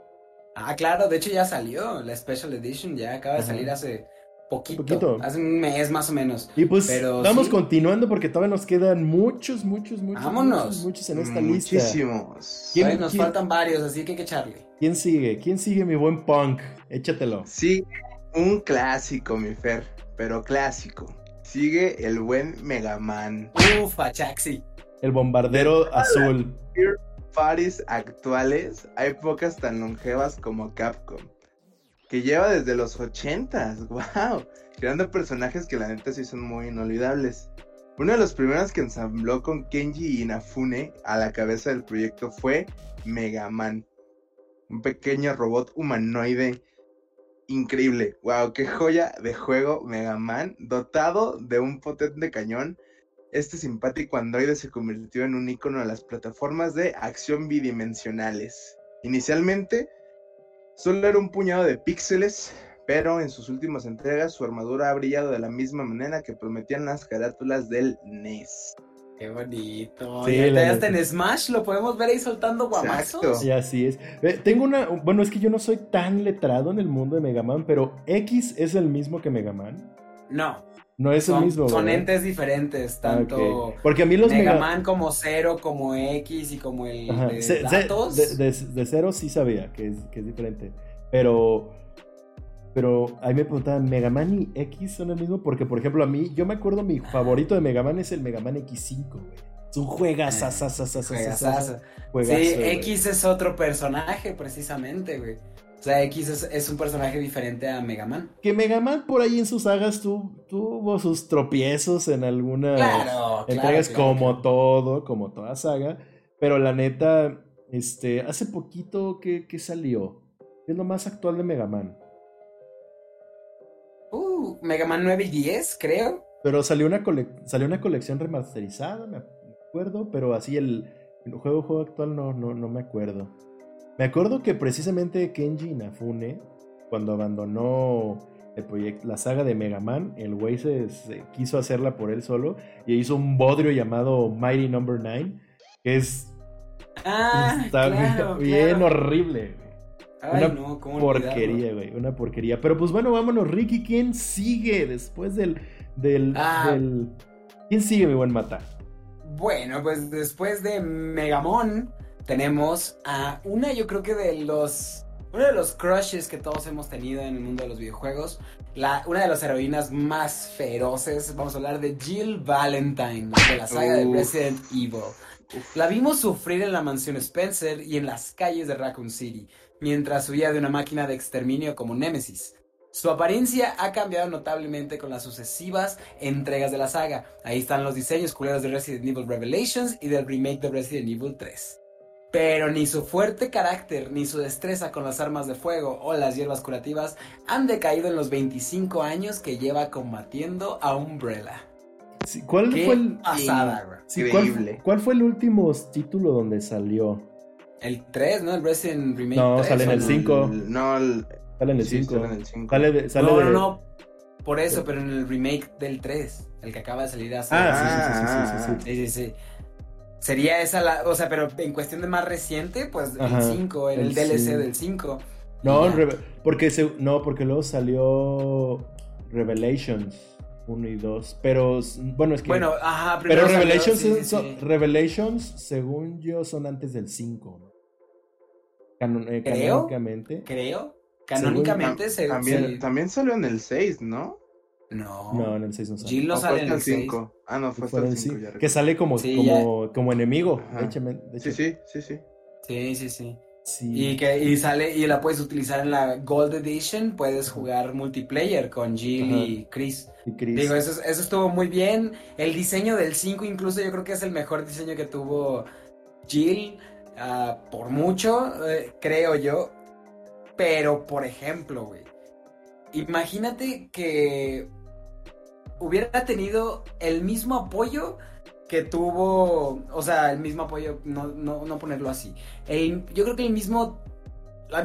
Ah, claro, de hecho ya salió. La Special Edition ya acaba de salir hace poquito, Poquito. Hace un mes más o menos. Y pues Pero vamos sí. continuando porque todavía nos quedan muchos, muchos, muchos, Vámonos. muchos, muchos en esta lista. Muchísimos. ¿Quién- Ay, nos quién- faltan varios, así que hay que echarle. ¿Quién sigue? ¿Quién sigue mi buen punk? Échatelo. Sí, un clásico, mi Fer, pero clásico. Sigue el buen Mega Man. Ufa, Chaxi. El bombardero azul. Paris actuales hay pocas tan longevas como Capcom, que lleva desde los 80s, wow, creando personajes que la neta sí son muy inolvidables. Uno de los primeros que ensambló con Kenji Inafune a la cabeza del proyecto fue Mega Man, un pequeño robot humanoide increíble. Wow, qué joya de juego Mega Man, dotado de un potente cañón este simpático androide se convirtió en un icono de las plataformas de acción bidimensionales. Inicialmente, solo era un puñado de píxeles, pero en sus últimas entregas su armadura ha brillado de la misma manera que prometían las carátulas del NES. Qué bonito. Sí, ya está en Smash, lo podemos ver ahí soltando guamazos. Exacto. Y así es. Tengo una. Bueno, es que yo no soy tan letrado en el mundo de Mega Man, pero X es el mismo que Mega Man. No, No es son, el mismo. son ¿verdad? entes diferentes, Ah, tanto. Porque a mí los Mega Mega, Man como Zero, como X y como el Ajá, de se- se- datos. de, de- de cero sí sabía que es, que es diferente. Pero. Pero a mí me preguntaban, ¿Mega Man y X son el mismo? Porque, por ejemplo, a mí, yo me acuerdo, mi favorito de Mega Man es el Mega Man X5, güey. Es un juegazazazazazazaza. O sea, X es, es un personaje diferente a Mega Man. Que Mega Man por ahí en sus sagas tu- tuvo sus tropiezos en algunas Claro, entregas claro, claro, como todo, como toda saga. Pero la neta, este, hace poquito que, que salió. ¿Qué es lo más actual de Mega Man? Uh, Mega Man 9 y 10, creo. Pero salió una, cole- salió una colección remasterizada, me acuerdo, pero así el, el juego, juego actual no, no, no me acuerdo. Me acuerdo que precisamente Kenji Inafune, cuando abandonó el proyecto, la saga de Mega Man, el güey se, se quiso hacerla por él solo y hizo un bodrio llamado Mighty Number 9, que es Ah, está claro, bien claro. horrible. güey. Ay, una no, ¿cómo porquería, güey. Una porquería. Pero pues bueno, vámonos, Ricky. ¿Quién sigue después del. del, Ah. del- ¿Quién sigue, mi buen mata? Bueno, pues después de Megamon tenemos a una, yo creo que de los uno de los crushes que todos hemos tenido en el mundo de los videojuegos, la una de las heroínas más feroces, vamos a hablar de Jill Valentine de la saga de Uf. Resident Evil. La vimos sufrir en la mansión Spencer y en las calles de Raccoon City, mientras huía de una máquina de exterminio como Nemesis. Su apariencia ha cambiado notablemente con las sucesivas entregas de la saga. Ahí están los diseños culeros de Resident Evil Revelations y del remake de Resident Evil 3. Pero ni su fuerte carácter, ni su destreza con las armas de fuego o las hierbas curativas han decaído en los 25 años que lleva combatiendo a Umbrella. Sí, ¿Cuál Qué fue el. pasada, güey. sí, ¿cuál, fue el último título donde salió? El 3, ¿no? El Resident Remake No, 3, sale en ¿o el no? 5. El- No, el, Sale en el sí, 5. sale en el 5. Sale de. Sale no, de- no, no. Por eso, pero en el remake del 3, el que acaba de salir hace. Ah, sí, sí, sí, sí, sí, sí. Sí, sí, sí. Sería esa la. O sea, pero en cuestión de más reciente, pues Ajá, el 5, el, el DLC cinco. del 5. No. Reve- porque se- no, porque luego salió Revelations 1 y 2. Pero bueno, es que. Bueno, ajá, pero primero salió- Revelations, sí, sí, son- sí. Revelations, según yo, son antes del 5. ¿no? Canon- eh, Creo. canónicamente. Creo. Canónicamente se. también, sí. también salió en el 6, ¿no? No. No, en el 6 no sale. Jill no ¿O sale en hasta el el 6. 5? Ah, no, fue hasta Fue en el el 5. cinco, ya que sale como, Sí, como, como enemigo. Sí, sí, sí, sí. Sí, sí, sí. sí. Y que y sale y la puedes utilizar en la Gold Edition, puedes jugar multiplayer con Jill Ajá. y Chris. Y Chris. Digo, eso, eso estuvo muy bien. El diseño del 5 incluso yo creo que es el mejor diseño que tuvo Jill. ah, por mucho, eh, creo yo. Pero, por ejemplo, güey. Imagínate que hubiera tenido el mismo apoyo que tuvo, o sea, el mismo apoyo, no, no, no ponerlo así. El, yo creo que el mismo,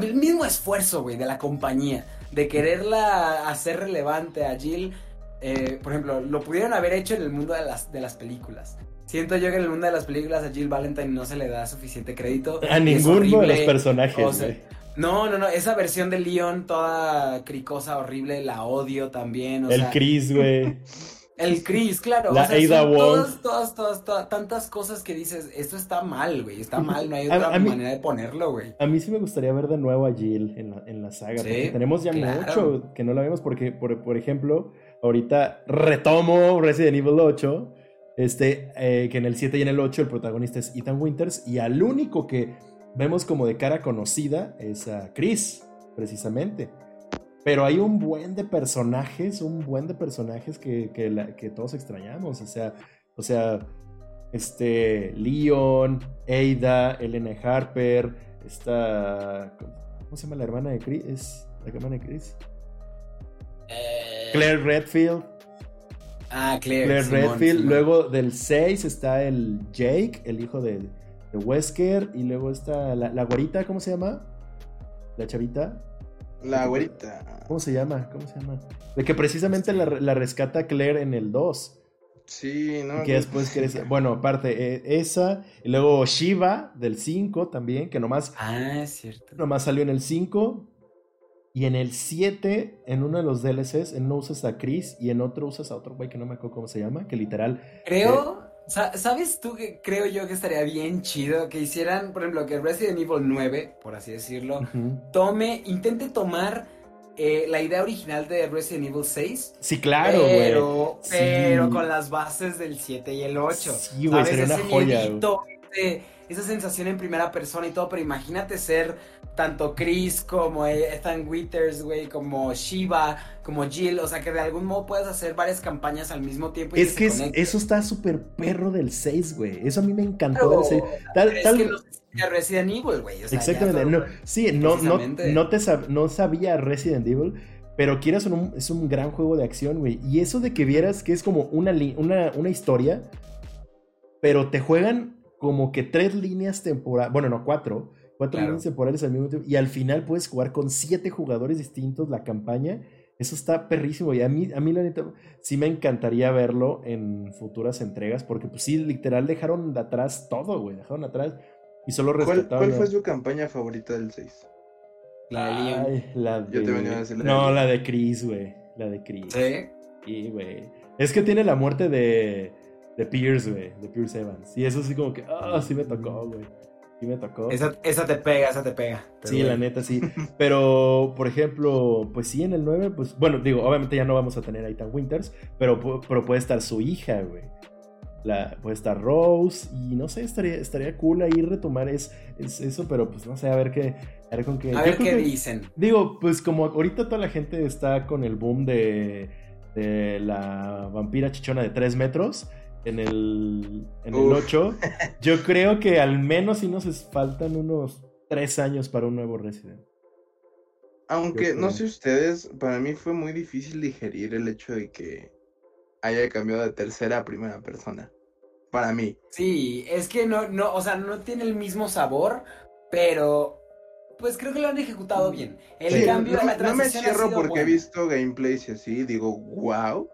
el mismo esfuerzo, güey, de la compañía, de quererla hacer relevante a Jill, eh, por ejemplo, lo pudieron haber hecho en el mundo de las, de las películas. Siento yo que en el mundo de las películas a Jill Valentine no se le da suficiente crédito. a ninguno de los personajes. o sea, güey. No, no, no, esa versión de Leon toda cricosa, horrible, la odio también. O el sea, Chris, güey. el Chris, claro. La o sea, Ada. Todas, todas, todas, todas, tantas cosas que dices, esto está mal, güey, está mal, no hay otra a manera de ponerlo, güey. A mí sí me gustaría ver de nuevo a Jill en la, en la saga. Sí, porque tenemos ya claro. mucho que no la vemos. Porque, por, por ejemplo, ahorita retomo Resident Evil 8. Este, eh, que en el 7 y en el 8 el protagonista es Ethan Winters. Y al único que vemos como de cara conocida es a Chris, precisamente. Pero hay un buen de personajes, un buen de personajes que, que, la- que todos extrañamos. O sea, o sea, este, Leon, Ada, Elena Harper, esta, ¿cómo se llama la hermana de Chris? ¿Es la hermana de Chris? Eh, Claire Redfield. Ah, Claire. Claire Simón, Redfield. Simón. Luego del 6 está el Jake, el hijo de, de Wesker. Y luego está la, la güerita, ¿cómo se llama? La chavita. La güerita. ¿Cómo se llama? ¿Cómo se llama? De que precisamente la, la rescata Claire en el 2. Sí, no. que después crece. Bueno, aparte, eh, esa. Y luego Shiva del 5 también, que nomás, Ah, es cierto. nomás salió en el 5. Y en el 7, en uno de los DLCs, en uno usas a Chris y en otro usas a otro güey que no me acuerdo cómo se llama, que literal. Creo, sa- ¿sabes tú que creo yo que estaría bien chido que hicieran, por ejemplo, que Resident Evil 9, por así decirlo, Ujú. tome, intente tomar eh, la idea original de Resident Evil 6, Sí, claro, güey. pero, Sí. con las bases del 7 y el 8. Sí, güey, sería una Ese joya, miedito, esa sensación en primera persona y todo, pero imagínate ser tanto Chris como Ethan Withers, güey, como Shiva, como Jill, o sea que de algún modo puedas hacer varias campañas al mismo tiempo. y Es que eso está súper perro del 6, güey. Eso a mí me encantó Pero- del 6. Tal, es que no siente Resident Evil, güey. o sea, Exactamente. todo- No, sí, no, no, no, te sab- no sabía Resident Evil, pero quieras o no, es un gran juego de acción, güey. Y eso de que vieras que es como una, una, una historia, pero te juegan como que tres líneas temporales, bueno, no, cuatro, cuatro Claro. líneas temporales al mismo tiempo, y al final puedes jugar con siete jugadores distintos la campaña. Eso está perrísimo y a mí, a mí la neta sí me encantaría verlo en futuras entregas porque pues sí, literal dejaron de atrás todo, güey, dejaron atrás y solo ¿Cuál, respetaban cuál fue su campaña favorita del 6? La de Leon. Ay, la de... Yo te venía a decir la de No, la de Chris, güey. La de Chris. Sí. Sí, güey. Es que tiene la muerte de, de Pierce, güey. De Pierce Evans. Y eso sí como que, ah, sí me tocó, güey. Sí me tocó. Esa, esa te pega, esa te pega. Sí, bueno. la neta, sí. Pero, por ejemplo, pues sí, en el 9, pues, bueno, digo, obviamente ya no vamos a tener a Ethan Winters, pero, pero puede estar su hija, güey. La, puede estar Rose, y no sé, estaría, estaría cool ahí retomar es, es- eso, pero pues no sé, a ver qué, a ver con qué. A ver qué que- dicen. Digo, pues como ahorita toda la gente está con el boom de, de la vampira chichona de 3 metros en el, en el Uf. 8, yo creo que al menos si nos faltan unos 3 años para un nuevo Resident. Aunque no sé ustedes, para mí fue muy difícil digerir el hecho de que haya cambiado de tercera a primera persona. Para mí. Sí, es que no, no, o sea, no tiene el mismo sabor, pero pues creo que lo han ejecutado bien. El Sí, cambio no, de la no me transición ha cierro sido porque he visto gameplays y así, digo, wow.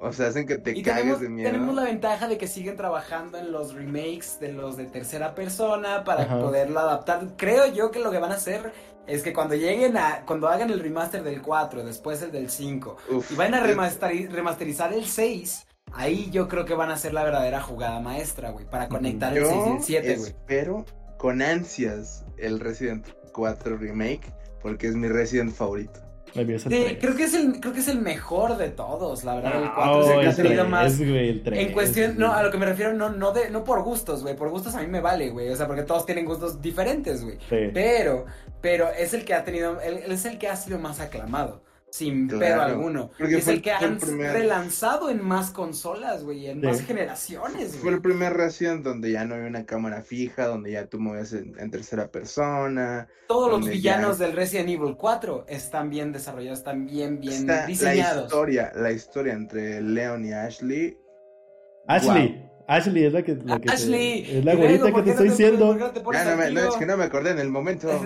O sea, hacen que te Y cagues tenemos, de miedo. tenemos la ventaja de que siguen trabajando en los remakes de los de tercera persona para Ajá. poderlo adaptar. Creo yo que lo que van a hacer es que cuando lleguen a, cuando hagan el remaster del 4, después el del 5, Uf, y van a remasterizar el 6, ahí yo creo que van a ser la verdadera jugada maestra, güey, para conectar el 6 y el 7, güey. espero con ansias el Resident 4 Remake porque es mi Resident favorito. Creo que es el creo que es el mejor de todos, la verdad, el Ah, 4 es el oh, que ha tenido más güey, el tres, En cuestión, no, a lo que me refiero, no, no de, no por gustos, güey. Por gustos a mí me vale, güey. O sea, porque todos tienen gustos diferentes, güey. Sí. Pero, pero es el que ha tenido, es el que ha sido más aclamado. Sin Claro, pero alguno. porque es fue- el que el han primer- relanzado en más consolas, güey. En Sí. más generaciones, Fue el primer Resident donde ya no había una cámara fija, donde ya tú movías en, en tercera persona. Todos los villanos ya- del Resident Evil 4 están bien desarrollados, están bien, bien Está la diseñados. historia, la historia entre Leon y Ashley. Ashley. Ashley es la que, la que te- Ashley, es la güerita que ¿por te estoy ¿por diciendo. no te no, es que no me acordé en el momento.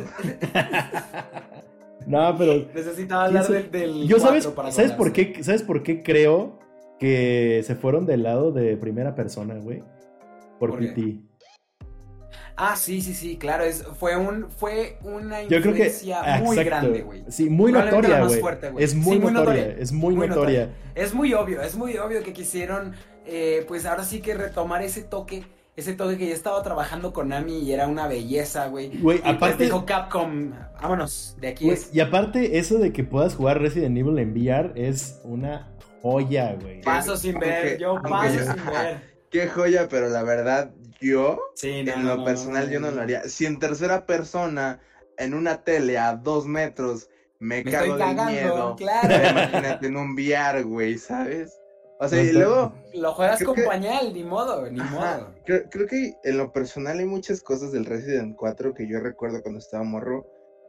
No, pero Necesitaba hablar ¿Quién del, del Yo sabes, 4 para ¿sabes por qué? ¿Sabes por qué creo que se fueron del lado de primera persona, güey? Por, ¿Por? PT. Ah, sí, sí, sí, claro, es, fue un, fue una Yo creo que influencia ah, muy exacto. grande, güey. Sí, muy notoria, güey. Es muy, Sí, muy notoria, notoria. es muy, Muy notoria. Es muy obvio, es muy obvio que quisieron, eh, pues ahora sí que retomar ese toque, ese toque que ya estaba trabajando con Ami y era una belleza, güey. Güey, Y pues aparte- dijo Capcom, vámonos, de aquí es. y aparte, eso de que puedas jugar Resident Evil en VR es una joya, güey. Paso sin aunque- ver, yo aunque paso sin ajá. ver. Qué joya, pero la verdad, yo, Sí, no, en lo no, personal, yo no lo haría. Si en tercera persona, en una tele a dos metros, me, Me cago estoy cagando, miedo. claro. Imagínate en un VR, güey, ¿sabes? O sea, y luego, Lo juegas con que- pañal, ni modo, ni Ajá, modo. creo, creo que en lo personal hay muchas cosas del Resident 4 que yo recuerdo cuando estaba morro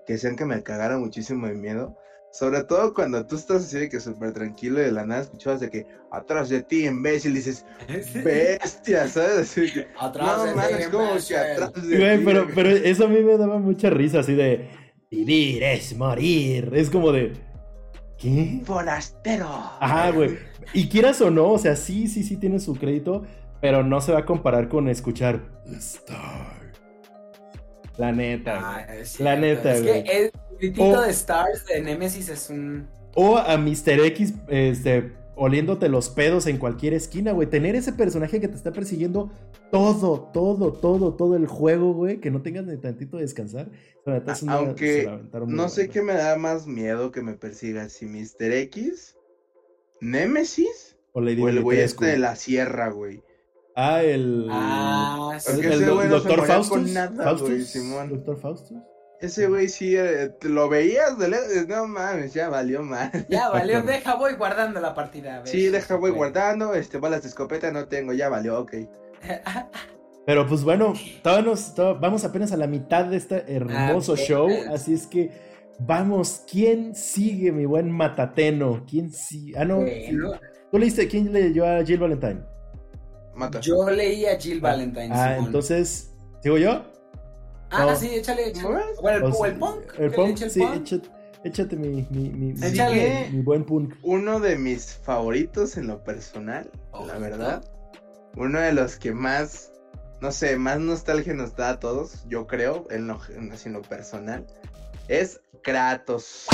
que hacían que me cagara muchísimo de miedo. Sobre todo cuando tú estás así de que súper tranquilo y de la nada escuchabas de que atrás de ti, imbécil, dices, bestia, ¿sabes? Así que, Atrás no de mames, ti, como que atrás de Güey, ti, pero, pero eso a mí me daba mucha risa, así de vivir es morir. Es como de. ¿Qué? Forastero. Ajá, güey. Y quieras o no, o sea, sí, sí, sí tiene su crédito, pero no se va a comparar con escuchar Star. La neta. Ah, güey. es La cierto. neta, Es güey. que el de Stars de Nemesis es un. O a Mr. X, este, oliéndote los pedos en cualquier esquina, güey. Tener ese personaje que te está persiguiendo todo, todo, todo, todo el juego, güey. Que no tengas ni tantito de descansar. Es una- Aunque No sé qué me da más miedo que me persiga, si Mr. X, Nemesis O Lady o el güey este de la sierra, güey. Ah, el. Ah, sí. el, doctor Faustus. nada, Faustus, güey, Simón. Doctor Faustus. Ese güey sí, eh, te lo veías de lejos, no mames, ya valió mal. Ya, valió, deja, voy guardando la partida. a ver Sí, deja, voy guardando, este, balas de escopeta no tengo, ya valió, ok. Pero pues bueno, nos, todavía- vamos apenas a la mitad de este hermoso show. Así es que vamos. ¿Quién sigue, mi buen Matateno? ¿Quién sigue? Ah, no. Bueno, ¿Tú leíste? ¿Quién leyó a Jill Valentine? Mata. yo leí a Jill Valentine. Ah, Simón. entonces. ¿Sigo yo? Ah, no. sí, échale. échale. ¿No? Bueno, el, O sea, el punk. El punk, eche el sí, punk. échate, échate mi, mi, mi, mi- Échale. mi buen punk. Uno de mis favoritos en lo personal, la Ojito. verdad. Uno de los que más, no sé, más nostalgia nos da a todos, yo creo, en lo, en, en lo personal, es Kratos.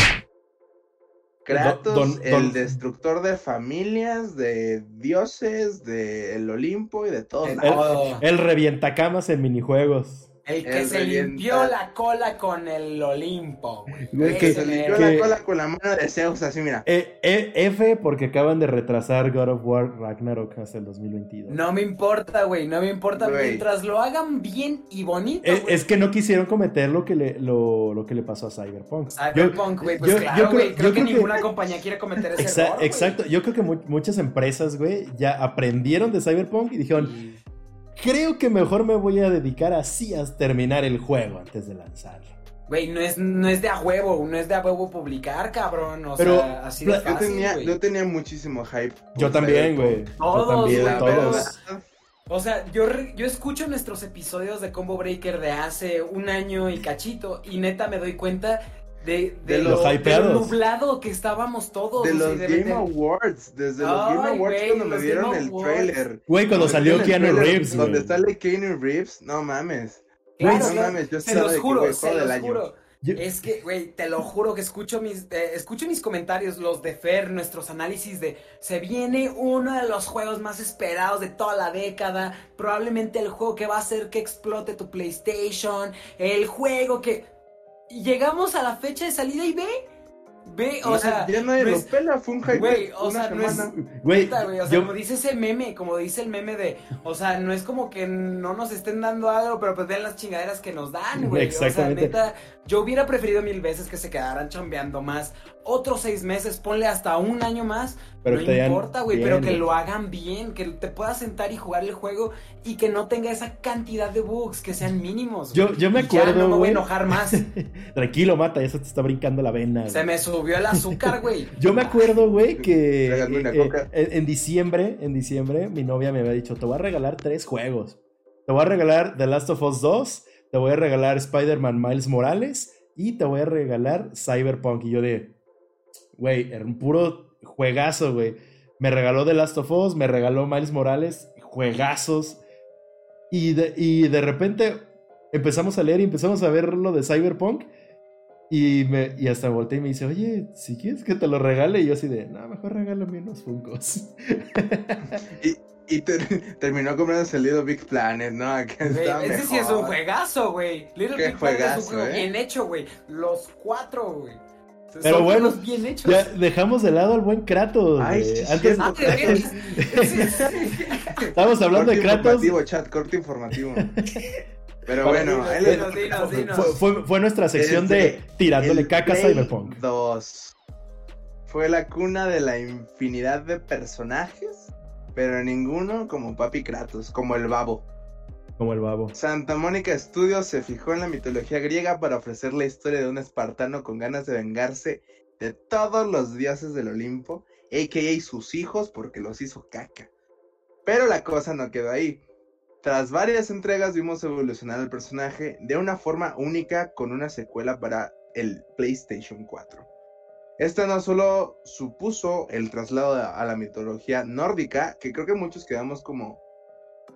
Kratos, Don- el don- destructor de familias, de dioses, del Olimpo y de todo. El- El, Oh. el revientacamas en minijuegos. El que El se revienta- limpió la cola con el Olimpo, güey. Güey, que se limpió que- la cola con la mano de Zeus, así mira. Eh, eh, F porque acaban de retrasar God of War Ragnarok hasta el 2022. No me importa, güey, no me importa. Güey. Mientras lo hagan bien y bonito, Es, que no quisieron cometer lo que le, lo, lo que le pasó a Cyberpunk. Cyberpunk, güey, pues yo- claro, yo creo- güey. Creo, que creo que- ninguna compañía quiere cometer ese Exa- error, güey. exacto, yo creo que mu- muchas empresas, güey, ya aprendieron de Cyberpunk y dijeron, creo que mejor me voy a dedicar así a terminar el juego antes de lanzarlo. Güey, no es, no es de a huevo, no es de a huevo publicar, cabrón. O Pero, sea, así de pla- Yo fácil, tenía, yo tenía muchísimo hype. Yo también, güey. Yo Todos, también, todos. O sea, yo, yo escucho nuestros episodios de Combo Breaker de hace un año y cachito y neta me doy cuenta de, De los lo, hypeados. lo nublado que estábamos todos. de los de- Game de- Awards, desde los Game Awards cuando me dieron Game el Awards. trailer. Güey, cuando salió Keanu trailer Reeves, Donde sale Keanu Reeves, no mames. Claro, no claro. mames, yo Se los de que, juro, güey, se los año. juro. Yo- Es que, güey, te lo juro que escucho mis, eh, escucho mis comentarios, los de Fer, nuestros análisis de se viene uno de los juegos más esperados de toda la década, probablemente el juego que va a hacer que explote tu PlayStation, el juego que... Llegamos a la fecha de salida y ve, ve, o No, sea... ya nadie no lo es- pela, fue un hype. Güey, o sea, no es-. Güey, o sea, yo- como dice ese meme, como dice el meme de, o sea, no es como que no nos estén dando algo, pero pues ven las chingaderas que nos dan, güey. Exactamente. O sea, neta, yo hubiera preferido mil veces que se quedaran chambeando más. Otros seis meses, ponle hasta un año más. Pero no importa, güey, pero que lo hagan bien, que te puedas sentar y jugar el juego y que no tenga esa cantidad de bugs, que sean mínimos. Yo, güey. yo me Y ya acuerdo, no me voy a enojar más. Tranquilo, mata, ya se te está brincando la vena. Se me subió el azúcar, güey. Yo me acuerdo, güey, que eh, eh, en diciembre, en diciembre, mi novia me había dicho, te voy a regalar tres juegos. Te voy a regalar The Last of Us 2, te voy a regalar Spider-Man Miles Morales y te voy a regalar Cyberpunk. Y yo de, güey, era un puro juegazo, güey. Me regaló The Last of Us, me regaló Miles Morales, juegazos. Y de, y de repente empezamos a leer y empezamos a ver lo de Cyberpunk. Y, me, y hasta volteé y me dice, oye, si quieres que te lo regale. Y yo así de, no, mejor regálame unos Funkos. Y, y ter- terminó comprándose el Little Big Planet, ¿no? Acá está ese sí es un juegazo, güey. Little Qué Big Planet es un juegazo, juego ¿eh? bien hecho, güey. Los cuatro, güey. Son Pero bueno, juegos bien hechos. Ya dejamos de lado al buen Kratos. Ay, sí, Antes cierto. Ah. Sí, sí. estábamos hablando de Corte Kratos. informativo, chat, corte informativo. Pero bueno. Fue, nuestra sección de tirándole caca a Cyberpunk. 2 fue la cuna de la infinidad de personajes, pero ninguno como Papi Kratos, como el babo. Como el babo. Santa Mónica Studios se fijó en la mitología griega para ofrecer la historia de un espartano con ganas de vengarse de todos los dioses del Olimpo, a.k.a. sus hijos, porque los hizo caca. Pero la cosa no quedó ahí. Tras varias entregas vimos evolucionar al personaje de una forma única con una secuela para el PlayStation 4. Esta no solo supuso el traslado a la mitología nórdica, que creo que muchos quedamos como,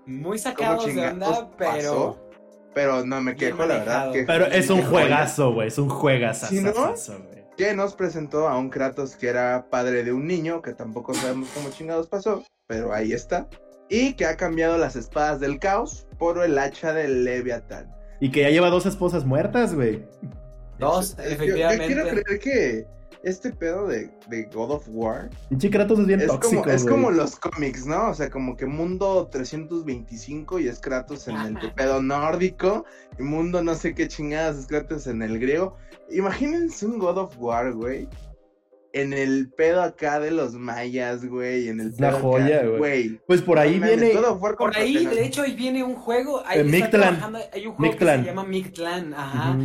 Muy sacados de onda, pero. pasó? pero no me quejo, la verdad. Que, Pero es un juegazo, güey. Es un juegazo. ¿Sí, no? güey. que nos presentó a un Kratos que era padre de un niño, que tampoco sabemos cómo chingados pasó, pero ahí está. Y que ha cambiado las espadas del caos por el hacha del Leviatán. Y que ya lleva dos esposas muertas, güey. Dos, Yo- Yo, efectivamente. quiero creer que este pedo de, de God of War Pinche Kratos es bien es, tóxico, como, es como los cómics, ¿no? O sea, como que mundo 325 y es Kratos en el pedo nórdico, y mundo no sé qué chingadas es Kratos en el griego. Imagínense un God of War, güey. En el pedo acá de los mayas, güey. En el Es la pedo acá, joya, güey. Pues por ahí No viene. Por ahí, de hecho, ahí viene un juego. Ahí Eh, está Mictlan. trabajando- Hay un juego Mictlan. que se llama Mictlan. Ajá.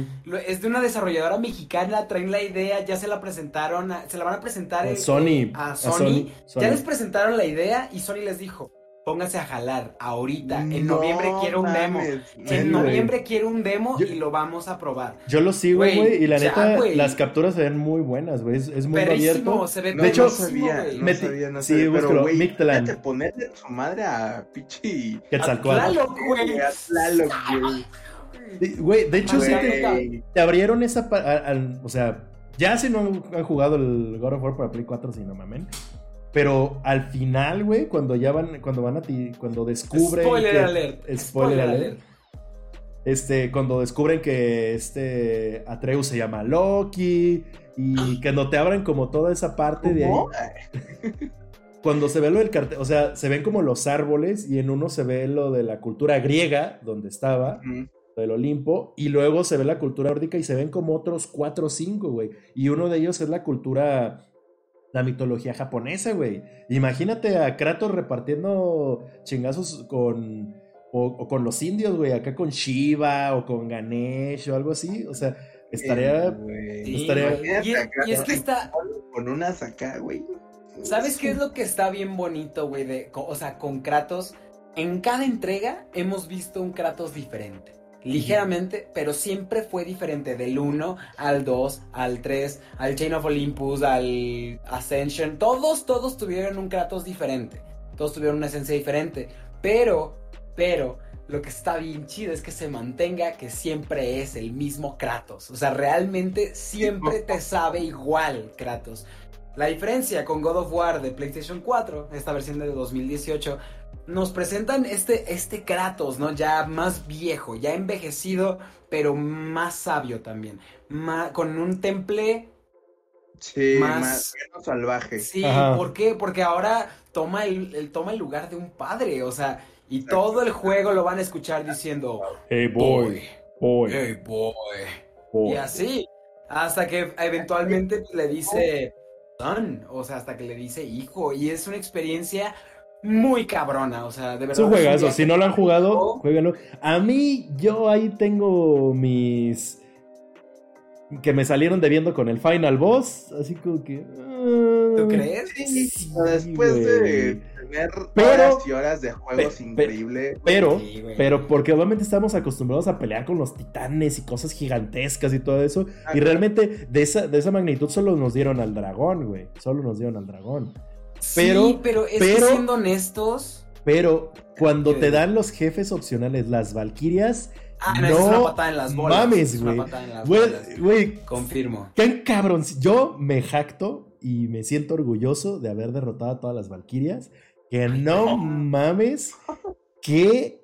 Es de una desarrolladora mexicana, traen la idea, ya se la presentaron, a- se la van a presentar A Sony. a A Sony. Sony, Sony. Ya les presentaron la idea y Sony les dijo, pónganse a jalar ahorita. En No noviembre quiero un demo. mames, Sí, En noviembre quiero un demo Yo- y lo vamos a probar. Yo lo sigo, Güey. Y la ya, neta, güey. las capturas se ven muy buenas, güey. Es, es mundo Perísimo, abierto. se ve No, De hecho, no sabía, no sabía, no sí, sabía, pero búscalo, güey, Mictlan. fíjate ponerle su madre a Pichi Quetzalcóatl. Tlaloc, güey. a Tlaloc, güey. Sí, Güey, de hecho, sí te, te abrieron esa. pa- a- al- o sea, ya si no han, han jugado el God of War para Play 4, si no mamen. Pero al final, güey, cuando ya van, cuando van a ti, cuando descubren. Spoiler que- alert. Spoiler, Spoiler alert. alert. Este, cuando descubren que este Atreus se llama Loki. Y cuando te abran como toda esa parte de ahí. Cuando se ve lo del cartel, o sea, se ven como los árboles y en uno se ve lo de la cultura griega, donde estaba, Ujú. del Olimpo, y luego se ve la cultura nórdica y se ven como otros cuatro o cinco, güey. Y uno de ellos es la cultura, la mitología japonesa, güey. Imagínate a Kratos repartiendo chingazos con, o, o con los indios, güey, acá con Shiva o con Ganesh o algo así. O sea, estaría... Sí, Estaría- güey. Y, es- y es que está. Con unas acá, güey. ¿Sabes qué es lo que está bien bonito, güey? O sea, con Kratos. En cada entrega hemos visto un Kratos diferente. Ligeramente, pero siempre fue diferente. Del 1 al 2, al 3, al Chain of Olympus, al Ascension. Todos, todos tuvieron un Kratos diferente. Todos tuvieron una esencia diferente. Pero, pero, lo que está bien chido es que se mantenga que siempre es el mismo Kratos. O sea, realmente siempre te sabe igual Kratos. La diferencia con God of War de PlayStation 4, esta versión de 2018, nos presentan este, este Kratos, ¿no? Ya más viejo, ya envejecido, pero más sabio también. Con un temple Sí, Más- más, menos salvaje. Sí, Ajá. ¿por qué? Porque ahora toma el, el- toma el lugar de un padre, o sea, y Exacto. todo el juego lo van a escuchar diciendo, Hey boy, boy, hey boy. boy. Y así, hasta que eventualmente le dice son, o sea, hasta que le dice hijo, y es una experiencia muy cabrona, o sea, de verdad. Es un juegazo, si no lo han jugado, jueguenlo. A mí, yo ahí tengo mis. que me salieron debiendo con el Final Boss, así como que. ah, ¿Tú crees? Sí, Sí, después de tener Pero- horas y horas de juegos pe- increíbles. Pero, Sí, pero porque obviamente estamos acostumbrados a pelear con los titanes y cosas gigantescas y todo eso. Ah, y realmente de esa, de esa magnitud solo nos dieron al dragón, güey. Solo nos dieron al dragón. Pero- sí, pero es pero- que siendo honestos. Pero cuando te dan los jefes opcionales, las valquirias, Ah, no, es una patada en las bolas. mames, güey. Confirmo. qué cabrón. Yo me jacto y me siento orgulloso de haber derrotado a todas las valquirias. Que no mames, que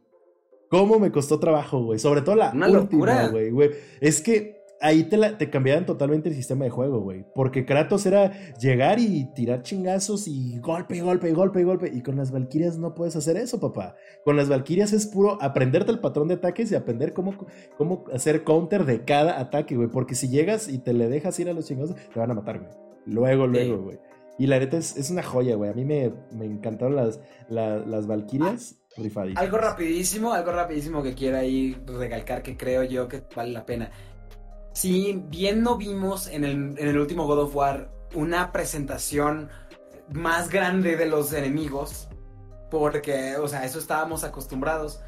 cómo me costó trabajo, güey. Sobre todo la Una última, güey. Es que ahí te, la, te cambiaban totalmente el sistema de juego, güey. Porque Kratos era llegar y tirar chingazos y golpe, golpe, golpe, golpe. Y con las valquirias no puedes hacer eso, papá. Con las valquirias es puro aprenderte el patrón de ataques y aprender cómo, cómo hacer counter de cada ataque, güey. Porque si llegas y te le dejas ir a los chingazos, te van a matar, güey. Luego, luego, güey. Y la neta es, es una joya, güey. A mí me, me encantaron las, la- las valquirias rifadísimas. Algo rapidísimo, algo rapidísimo que quiero ahí recalcar que creo yo que vale la pena. Si bien no vimos en el, en el último God of War una presentación más grande de los enemigos, porque, o sea, eso estábamos acostumbrados,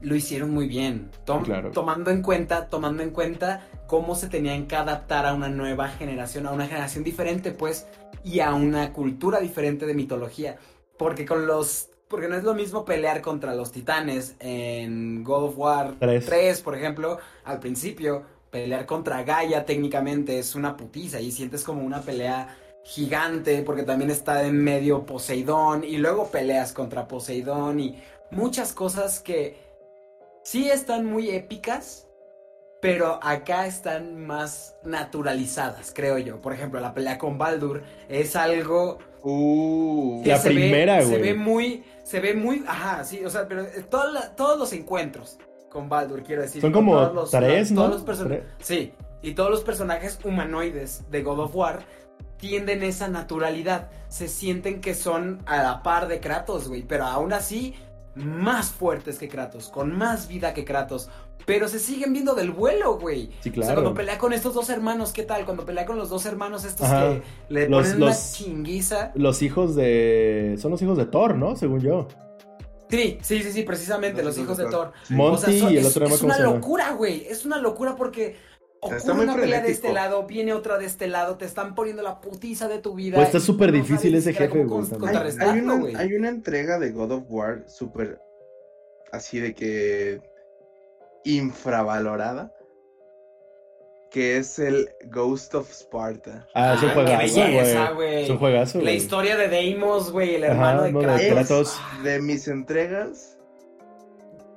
lo hicieron muy bien. Tom- Claro. Tomando en cuenta, tomando en cuenta cómo se tenían que adaptar a una nueva generación, a una generación diferente, pues, y a una cultura diferente de mitología. Porque con los. Porque no es lo mismo pelear contra los titanes en God of War Tres. 3, por ejemplo, al principio. Pelear contra Gaia técnicamente es una putiza y sientes como una pelea gigante porque también está en medio Poseidón y luego peleas contra Poseidón y muchas cosas que sí están muy épicas, pero acá están más naturalizadas, creo yo. Por ejemplo, la pelea con Baldur es algo Uh, que La se ve- primera, Se güey. ve muy, se ve muy, ajá, sí, o sea, pero la- todos los encuentros con Baldur, quiero decir. Son como todos los- tres, todos ¿no? los Tres. Sí, y todos los personajes humanoides de God of War tienden esa naturalidad. Se sienten que son a la par de Kratos, güey, pero aún así más fuertes que Kratos, con más vida que Kratos. Pero se siguen viendo del vuelo, güey. Sí, O sea, claro. cuando pelea con estos dos hermanos, ¿qué tal? Cuando pelea con los dos hermanos estos Ajá. que le Los- ponen los- una chinguiza. Los hijos de. Son los hijos de Thor, ¿no? Según yo. Sí, sí, sí, sí, precisamente, los, hijos de Thor. Sí. Mon- O sea, Monty son- y el es, otro es acuerdo una locura, güey. Es una locura porque está ocurre muy una pelea de este lado, viene otra de este lado, te están poniendo la putiza de tu vida. Pues está súper no difícil ese jefe, güey. Hay, una, hay una entrega de God of War súper así de que infravalorada, que es el Ghost of Sparta. Ah, es un Ah, juegazo, güey. güey. Es un juegazo, La historia de Deimos, güey, el Ajá, hermano de no, de Kratos. De mis entregas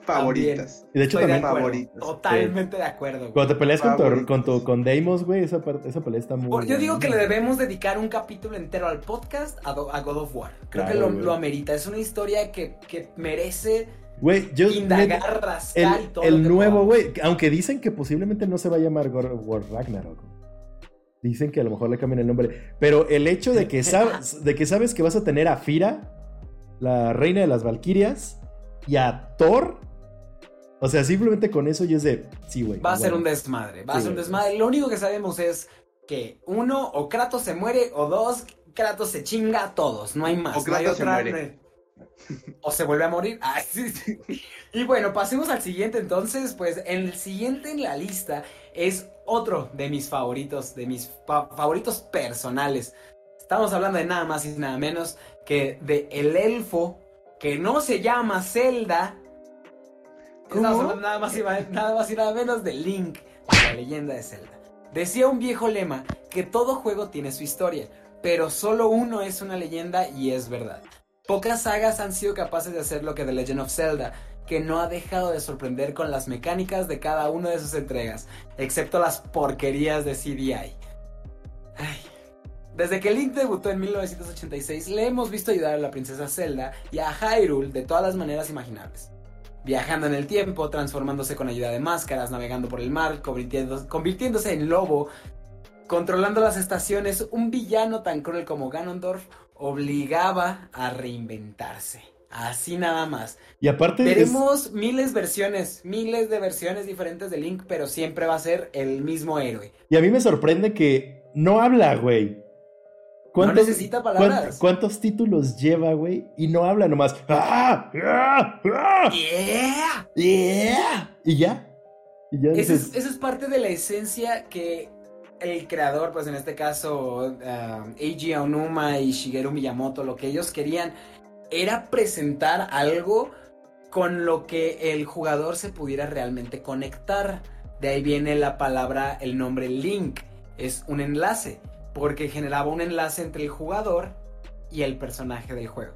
favoritas. Y de hecho Estoy también, favoritas. Totalmente de acuerdo. güey. cuando te peleas con tu, con tu con Deimos, güey, esa, parte- esa pelea está muy Por- Yo digo que le debemos dedicar un capítulo entero al podcast a, Do- a God of War. Creo Claro, que lo, lo amerita. Es una historia que, que merece Güey, yo... indagar, y el, todo. nuevo, güey, aunque dicen que posiblemente no se va a llamar God of War Ragnarok. Dicen que a lo mejor le cambian el nombre. Pero el hecho de que, sabes, de que sabes que vas a tener a Fira, la reina de las Valquirias, y a Thor. O sea, simplemente con eso yo es de. Sí, güey. Va a ser un desmadre. Va a ser un desmadre. Lo único que sabemos es que uno, o Kratos se muere, o dos, Kratos se chinga a todos. No hay más. O no hay Kratos se otra- muere. O se vuelve a morir. Ah, sí, sí. Y bueno, pasemos al siguiente entonces. Pues el siguiente en la lista es otro de mis favoritos, de mis fa- favoritos personales. Estamos hablando de nada más y nada menos que de el elfo que no se llama Zelda. Estamos hablando nada más, y, ma- nada más y nada menos de Link, de la leyenda de Zelda. Decía un viejo lema que todo juego tiene su historia, pero solo uno es una leyenda y es verdad. Pocas sagas han sido capaces de hacer lo que The Legend of Zelda, que no ha dejado de sorprender con las mecánicas de cada una de sus entregas, excepto las porquerías de CDI. Desde que Link debutó en 1986, le hemos visto ayudar a la princesa Zelda y a Hyrule de todas las maneras imaginables. Viajando en el tiempo, transformándose con ayuda de máscaras, navegando por el mar, convirtiéndose en lobo, controlando las estaciones, un villano tan cruel como Ganondorf obligaba a reinventarse. Así nada más. Y aparte. es- Veremos miles versiones, miles de versiones diferentes de Link, pero siempre va a ser el mismo héroe. Y a mí me sorprende que no habla, güey. No necesita palabras. cuán- ¿Cuántos títulos lleva, güey? Y no habla nomás. ¡Ah! ¡Ah! ¡Ah! ¡Yeah! ¡Yeah! Y ya. Y ya Esa dices, es, esa es parte de la esencia que el creador, pues en este caso ah, Eiji Aonuma y Shigeru Miyamoto, lo que ellos querían era presentar algo con lo que el jugador se pudiera realmente conectar. De ahí viene la palabra, el nombre Link, es un enlace, porque generaba un enlace entre el jugador y el personaje del juego.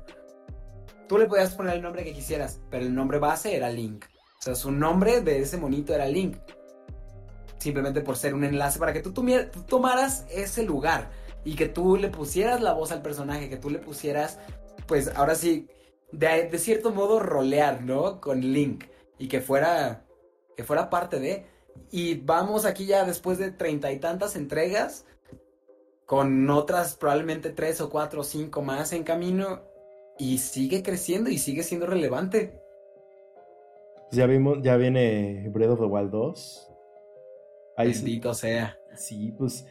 Tú le podías poner el nombre que quisieras, pero el nombre base era Link. O sea, su nombre de ese monito era Link. Simplemente por ser un enlace para que tú, tomaras ese lugar y que tú le pusieras la voz al personaje, que tú le pusieras, pues ahora sí, de, cierto modo rolear, ¿no? Con Link y que fuera, que fuera parte de. Y vamos aquí ya después de treinta y tantas entregas, con otras probablemente tres o cuatro o cinco más en camino, y sigue creciendo y sigue siendo relevante. ya vimos, ya viene Breath of the Wild 2. Ahí sí, Bendito sea. sí, pues.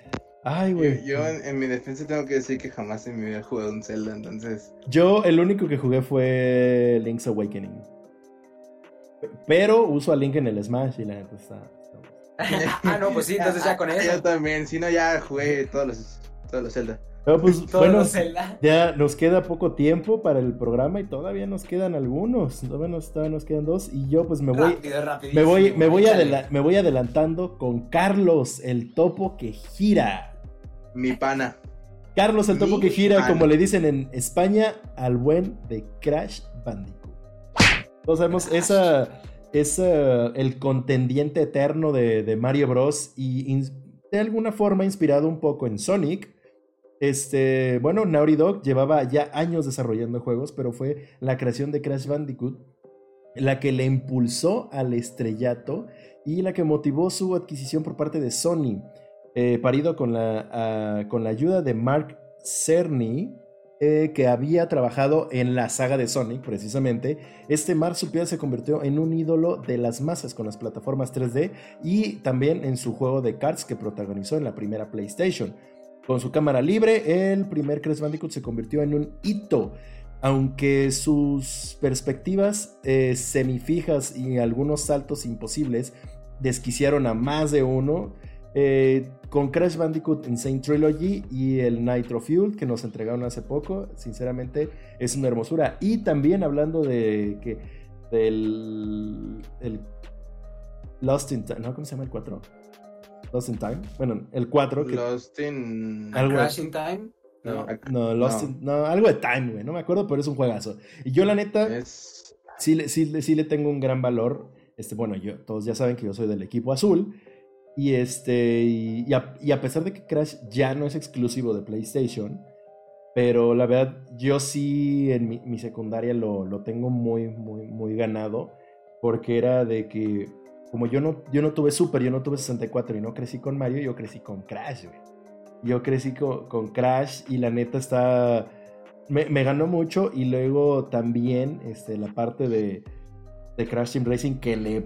Ay, Yo, güey. yo en, en mi defensa tengo que decir que jamás en mi vida he jugado un Zelda, entonces. Yo, el único que jugué fue Link's Awakening. Pero uso a Link en el Smash y la neta está. está- ah, no, pues sí, entonces ya con Yo eso. también, si no, ya jugué todos los, todos los Zelda. Pero pues, bueno, ya nos queda poco tiempo para el programa y todavía nos quedan algunos. Todavía nos, todavía nos quedan dos. Y yo, pues me voy. Rápido, Me voy, me, voy échale. adela- me voy adelantando con Carlos, el topo que gira. Mi pana. Carlos, el topo Mi que gira, pana. como le dicen en España, al buen de Crash Bandicoot. Todos sabemos, esa es el contendiente eterno de, de Mario Bros. Y de alguna forma inspirado un poco en Sonic. Este, bueno, Naughty Dog llevaba ya años desarrollando juegos, pero fue la creación de Crash Bandicoot la que le impulsó al estrellato y la que motivó su adquisición por parte de Sony, eh, parido con la, ah, con la ayuda de Mark Cerny, eh, que había trabajado en la saga de Sonic, precisamente. Este marsupial se convirtió en un ídolo de las masas con las plataformas 3D y también en su juego de cards que protagonizó en la primera PlayStation. Con su cámara libre, el primer Crash Bandicoot se convirtió en un hito aunque sus perspectivas eh, semifijas y algunos saltos imposibles desquiciaron a más de uno, eh, con Crash Bandicoot Insane Trilogy y el Nitro Fuel que nos entregaron hace poco, sinceramente es una hermosura. Y también hablando de que del el Lost in Time. ¿No? ¿Cómo se llama el 4? Lost in Time. Bueno, el 4. Que... Lost in. Algo- Crash in Time. No. No, Lost No. in- no, algo de Time, güey. No me acuerdo, pero es un juegazo. Y yo, la neta, Es. sí, le- sí, le- sí le tengo un gran valor. Este, bueno, yo, todos ya saben que yo soy del equipo azul. Y este. Y, y a, y a pesar de que Crash ya no es exclusivo de PlayStation. Pero la verdad, yo sí en mi, mi secundaria lo, lo tengo muy, muy, muy ganado. Porque era de que. Como yo no, yo no tuve Super, yo no tuve 64 y no crecí con Mario, yo crecí con Crash, güey. Yo crecí con, con Crash y la neta está. Me, me ganó mucho y luego también este, la parte de, de Crash Team Racing que le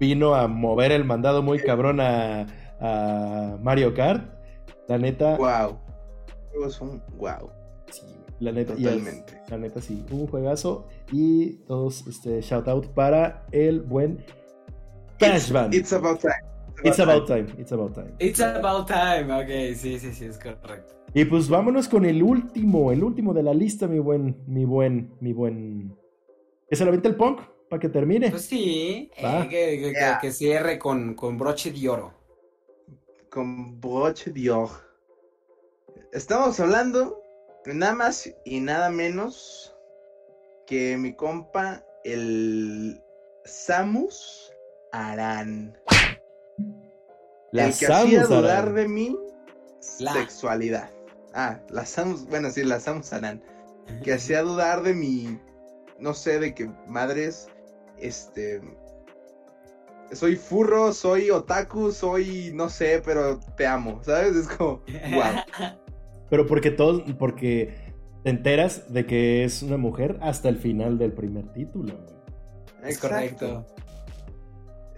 vino a mover el mandado muy cabrón a, a Mario Kart. La neta. Wow. Juegos son wow. sí, la neta. es- Totalmente. la neta sí, un juegazo. Y todos, este, shout out para el buen Crash Band. It's about time. It's about time. It's about time. It's about time. Ok, sí, sí, sí, es correcto. Y pues vámonos con el último, el último de la lista, mi buen, mi buen, mi buen. ¿Que se lo el punk? Para que termine. Pues sí, eh, que, que- que- Yeah. que cierre con, con broche de oro. Con broche de oro. Estamos hablando de nada más y nada menos que mi compa, el Samus Aran. La el que hacía dudar de mi La. sexualidad. Ah, la Samus, bueno, sí, la Samus Aran. Que hacía dudar de mi, no sé, de que madres, este... Soy furro, soy otaku, soy, no sé, pero te amo, ¿sabes? Es como, wow. Pero porque todos, porque te enteras de que es una mujer hasta el final del primer título. güey. Es correcto.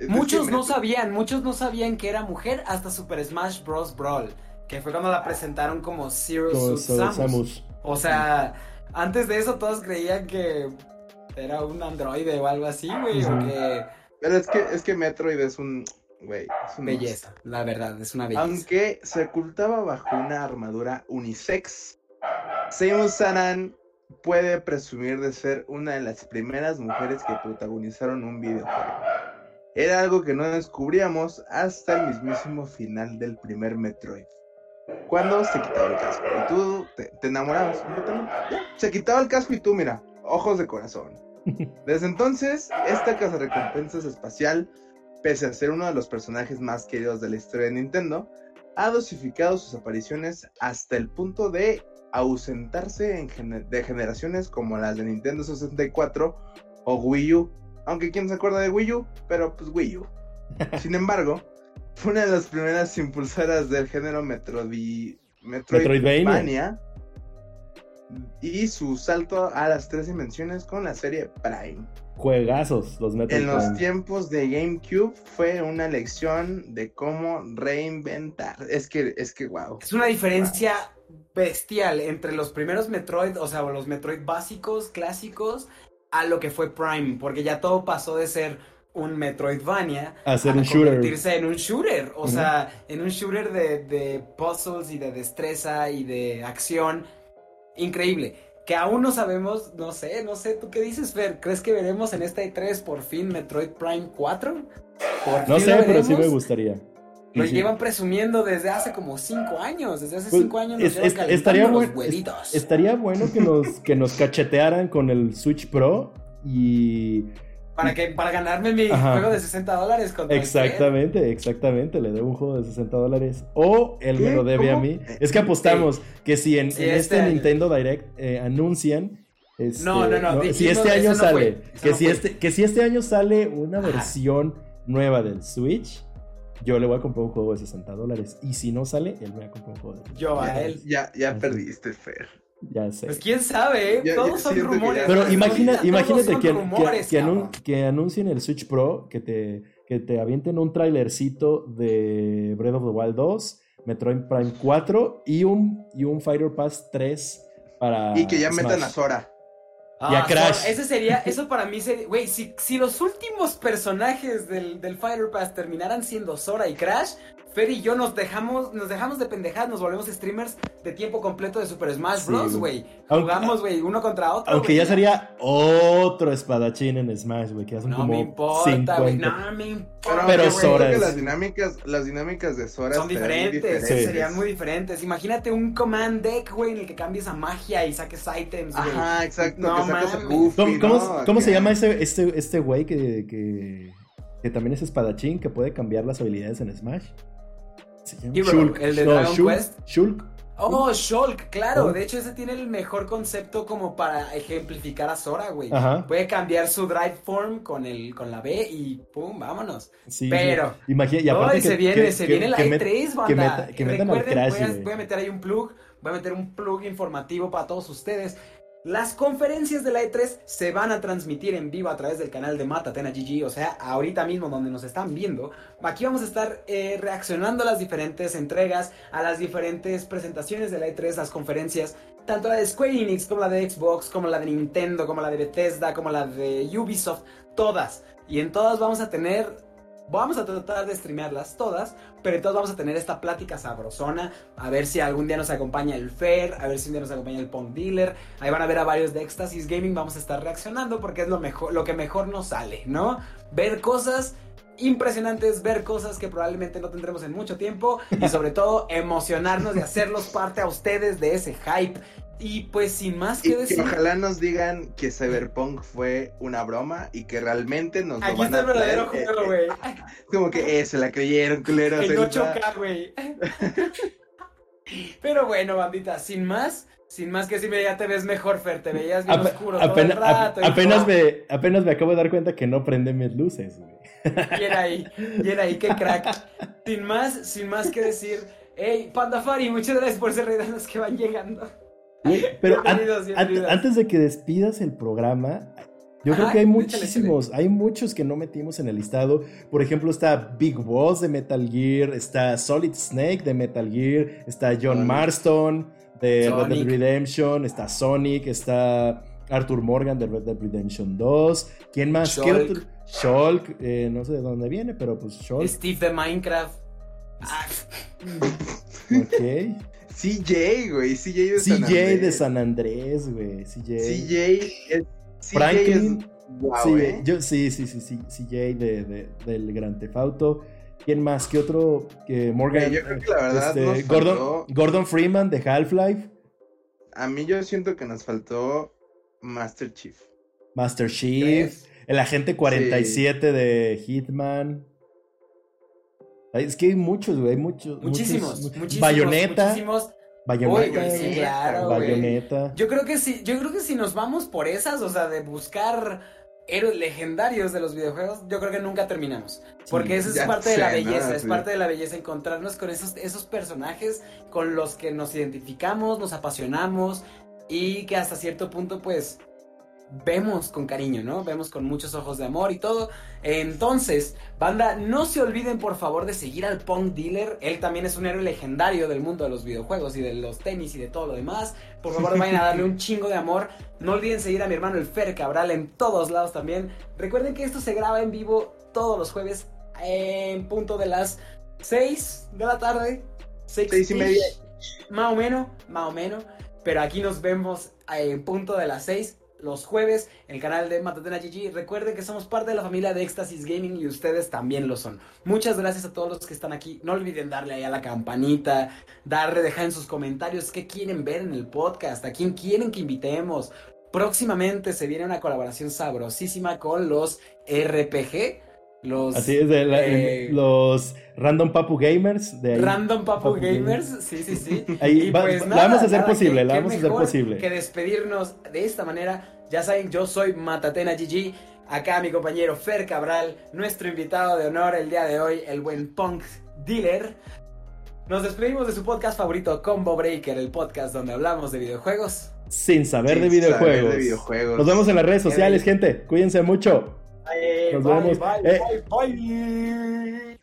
Muchos no sabían, muchos no sabían que era mujer hasta Super Smash Bros. Brawl, que fue cuando la presentaron como Zero Suit Samus. Samus. O sea, antes de eso todos creían que era un androide o algo así, güey, o que Pero es que, es que Metroid es un, güey, es un belleza, la verdad, es una belleza. Aunque se ocultaba bajo una armadura unisex, Samus Aran puede presumir de ser una de las primeras mujeres que protagonizaron un videojuego. Era algo que no descubríamos hasta el mismísimo final del primer Metroid. Cuando se quitaba el casco y tú te, te enamorabas Se quitaba el casco y tú, mira, ojos de corazón. Desde entonces, esta recompensas espacial, pese a ser uno de los personajes más queridos de la historia de Nintendo, ha dosificado sus apariciones hasta el punto de ausentarse en gener- de generaciones como las de Nintendo 64 o Wii U. Aunque quién se acuerda de Wii U, pero pues Wii U. Sin embargo, fue una de las primeras impulsoras del género Metroidi- Metroidvania. Y su salto a las tres dimensiones con la serie Prime. Juegazos, los Metroid En los Prime. tiempos de GameCube fue una lección de cómo reinventar. Es que, es que, wow. Es una diferencia bestial entre los primeros Metroid, o sea, los Metroid básicos, clásicos, a lo que fue Prime, porque ya todo pasó de ser un Metroidvania a un shooter. convertirse en un shooter, o sea, en un shooter de, de puzzles y de destreza y de acción. Increíble. Que aún no sabemos, no sé, no sé, ¿tú qué dices, Fer? ¿Crees que veremos en esta E3 por fin Metroid Prime 4? ¿Por No sé, pero sí me gustaría. Lo sí. llevan presumiendo desde hace como cinco años. Desde hace Pues, cinco años nos es- llevan es- estaría los buen- huevitos. Estaría bueno que nos, que nos cachetearan con el Switch Pro y... Para, que, para ganarme mi Ajá. juego de 60 dólares Exactamente, exactamente. Le debo un juego de 60 dólares. O él ¿Qué? me lo debe a mí. Es que apostamos que si en, Sí, en este este. Nintendo Direct eh, anuncian. este, No, no, no, si este año no sale. que, no si este, que si este año sale una Ajá. versión nueva del Switch, yo le voy a comprar un juego de 60 dólares. Y si no sale, él me va a comprar un juego de 60 Yo a él. Ya, ya perdiste, Fer. Ya sé. Pues quién sabe, ¿eh? Ya- todos ya son que rumores. Pero imagina, Todos imagínate que, que- rumores, que anun- cabrón. que anuncien el Switch Pro, que te, que te avienten un trailercito de Breath of the Wild 2, Metroid Prime 4 y un, y un Fighter Pass 3 para. Y que ya metan Smash. a Sora. Y a Ah, Crash. so- ese sería, eso para mí sería, güey, si, si los últimos personajes del, del Fighter Pass terminaran siendo Sora y Crash, Fer y yo nos dejamos, nos dejamos de pendejadas, nos volvemos streamers de tiempo completo de Super Smash Bros, güey. Jugamos, güey, uno contra otro. Aunque ya sería otro espadachín en Smash, güey, que ya son No como me importa, güey, 50. no me Pero, importa. Pero Sora que es- las dinámicas, las dinámicas de Sora Son diferentes, Sí. serían muy diferentes. Imagínate un command deck, güey, en el que cambies a magia y saques items, güey. Ajá, exacto, No que sacas a. Goofy, ¿Cómo, cómo- ¿no? cómo se llama ese, este, este güey que, que, que también es espadachín, que puede cambiar las habilidades en Smash? Se llama Hero, el de Dragon Shulk, Quest. Shulk. Oh, Shulk, claro. Oh. De hecho, ese tiene el mejor concepto como para ejemplificar a Sora, güey. Ajá. Puede cambiar su drive form con el con la B y pum, vámonos. Sí, Pero- sí. Imagina, y aparte Ay, que, se viene, que- se que- viene la que met- E3, banda. que meta- que metan al Crash, voy, a, güey. voy a meter ahí un plug, voy a meter un plug informativo para todos ustedes. Las conferencias de la E3 se van a transmitir en vivo a través del canal de Matatena GG, o sea, ahorita mismo donde nos están viendo. Aquí vamos a estar eh, reaccionando a las diferentes entregas, a las diferentes presentaciones de la E3, las conferencias, tanto la de Square Enix como la de Xbox, como la de Nintendo, como la de Bethesda, como la de Ubisoft, todas. Y en todas vamos a tener Vamos a tratar de streamearlas todas, pero entonces vamos a tener esta plática sabrosona, a ver si algún día nos acompaña el Fer, a ver si un día nos acompaña el Punk Dealer, ahí van a ver a varios de Éxtasis Gaming, vamos a estar reaccionando porque es lo mejor, lo que mejor nos sale, ¿no? Ver cosas impresionantes, ver cosas que probablemente no tendremos en mucho tiempo y sobre todo emocionarnos de hacerlos parte a ustedes de ese hype. Y pues sin más Y que que decir, ojalá nos digan que Cyberpunk fue una broma y que realmente nos lo aquí van está a el verdadero traer, juego, eh, güey. eh, Como que eh, se la creyeron, culeros. Les va. 8K, güey. Pero bueno, bandita, sin más, sin más que si me ya te ves mejor, Fer, te veías bien Ape- oscuro todo el rato. ap- apenas, me, apenas me acabo de dar cuenta que no prende mis luces, güey. Y era ahí, y era ahí, qué crack. Sin más, sin más que decir, hey, Pandafari, muchas gracias por ser rey los que van llegando. Güey, Pero an- an- antes de que despidas el programa, yo creo Ajá, que hay muchísimos, hay muchos que no metimos en el listado. Por ejemplo, está Big Boss de Metal Gear, está Solid Snake de Metal Gear, está John Sonic. Marston de Red Dead Sonic. Redemption, está Sonic, está Arthur Morgan de Red Dead Redemption 2. ¿Quién más? ¿Qué Shulk. Shulk, eh, no sé de dónde viene, pero pues Shulk. Steve de Minecraft. Ah, Ok. CJ, güey, CJ de San CJ de Andrés. San Andrés, güey. CJ. CJ es. CJ Franklin. es- Wow, sí, eh. yo, sí, sí, sí, sí, CJ de, de- del Gran Tefauto. ¿Quién más? ¿Qué otro? Morgan. Yo creo que la verdad este, Gordon, Freeman de Half-Life. A mí yo siento que nos faltó Master Chief. Master Chief. ¿crees? El agente 47 de Hitman. Ay, Es que hay muchos, güey. Hay muchos. Muchísimos, muchos- muchísimos. Bayonetta. Muchísimos. Uy, güey, sí, claro, güey. Bayonetta. Yo creo que sí, yo creo que si nos vamos por esas, o sea, de buscar héroes legendarios de los videojuegos, yo creo que nunca terminamos. Porque eso es parte de la belleza, es Sí. parte de la belleza encontrarnos con esos, esos personajes con los que nos identificamos, nos apasionamos y que hasta cierto punto, pues, vemos con cariño, ¿no? Vemos con muchos ojos de amor y todo. Entonces, banda, no se olviden por favor de seguir al Punk Dealer. Él también es un héroe legendario del mundo de los videojuegos y de los tenis y de todo lo demás. Por favor, vayan a darle un chingo de amor. No olviden seguir a mi hermano el Fer Cabral en todos lados también. Recuerden que esto se graba en vivo todos los jueves en punto de las 6 de la tarde. Seis y media. Más o menos, más o menos. Pero aquí nos vemos en punto de las 6 los jueves el canal de Matatena GG. Recuerden que somos parte de la familia de Éxtasis Gaming y ustedes también lo son. Muchas gracias a todos los que están aquí. No olviden darle ahí a la campanita, darle, dejar en sus comentarios qué quieren ver en el podcast, a quién quieren que invitemos. Próximamente se viene una colaboración sabrosísima con los RPG. Los Así es, de la- eh, los Random Papu Gamers. De ahí. Random Papu Papu Gamers, sí, sí, sí. Ahí Y va- pues la vamos a hacer nada, posible, la qué vamos a hacer posible. Que despedirnos de esta manera. Ya saben, yo soy Matatena GG. Acá mi compañero Fer Cabral, nuestro invitado de honor el día de hoy, el buen Punk Dealer. Nos despedimos de su podcast favorito, Combo Breaker, el podcast donde hablamos de videojuegos. Sin saber de Sin videojuegos. saber de videojuegos. Nos vemos en las redes sociales, gente. Cuídense mucho. Aê, vai, vai, é. vai, vai, vai.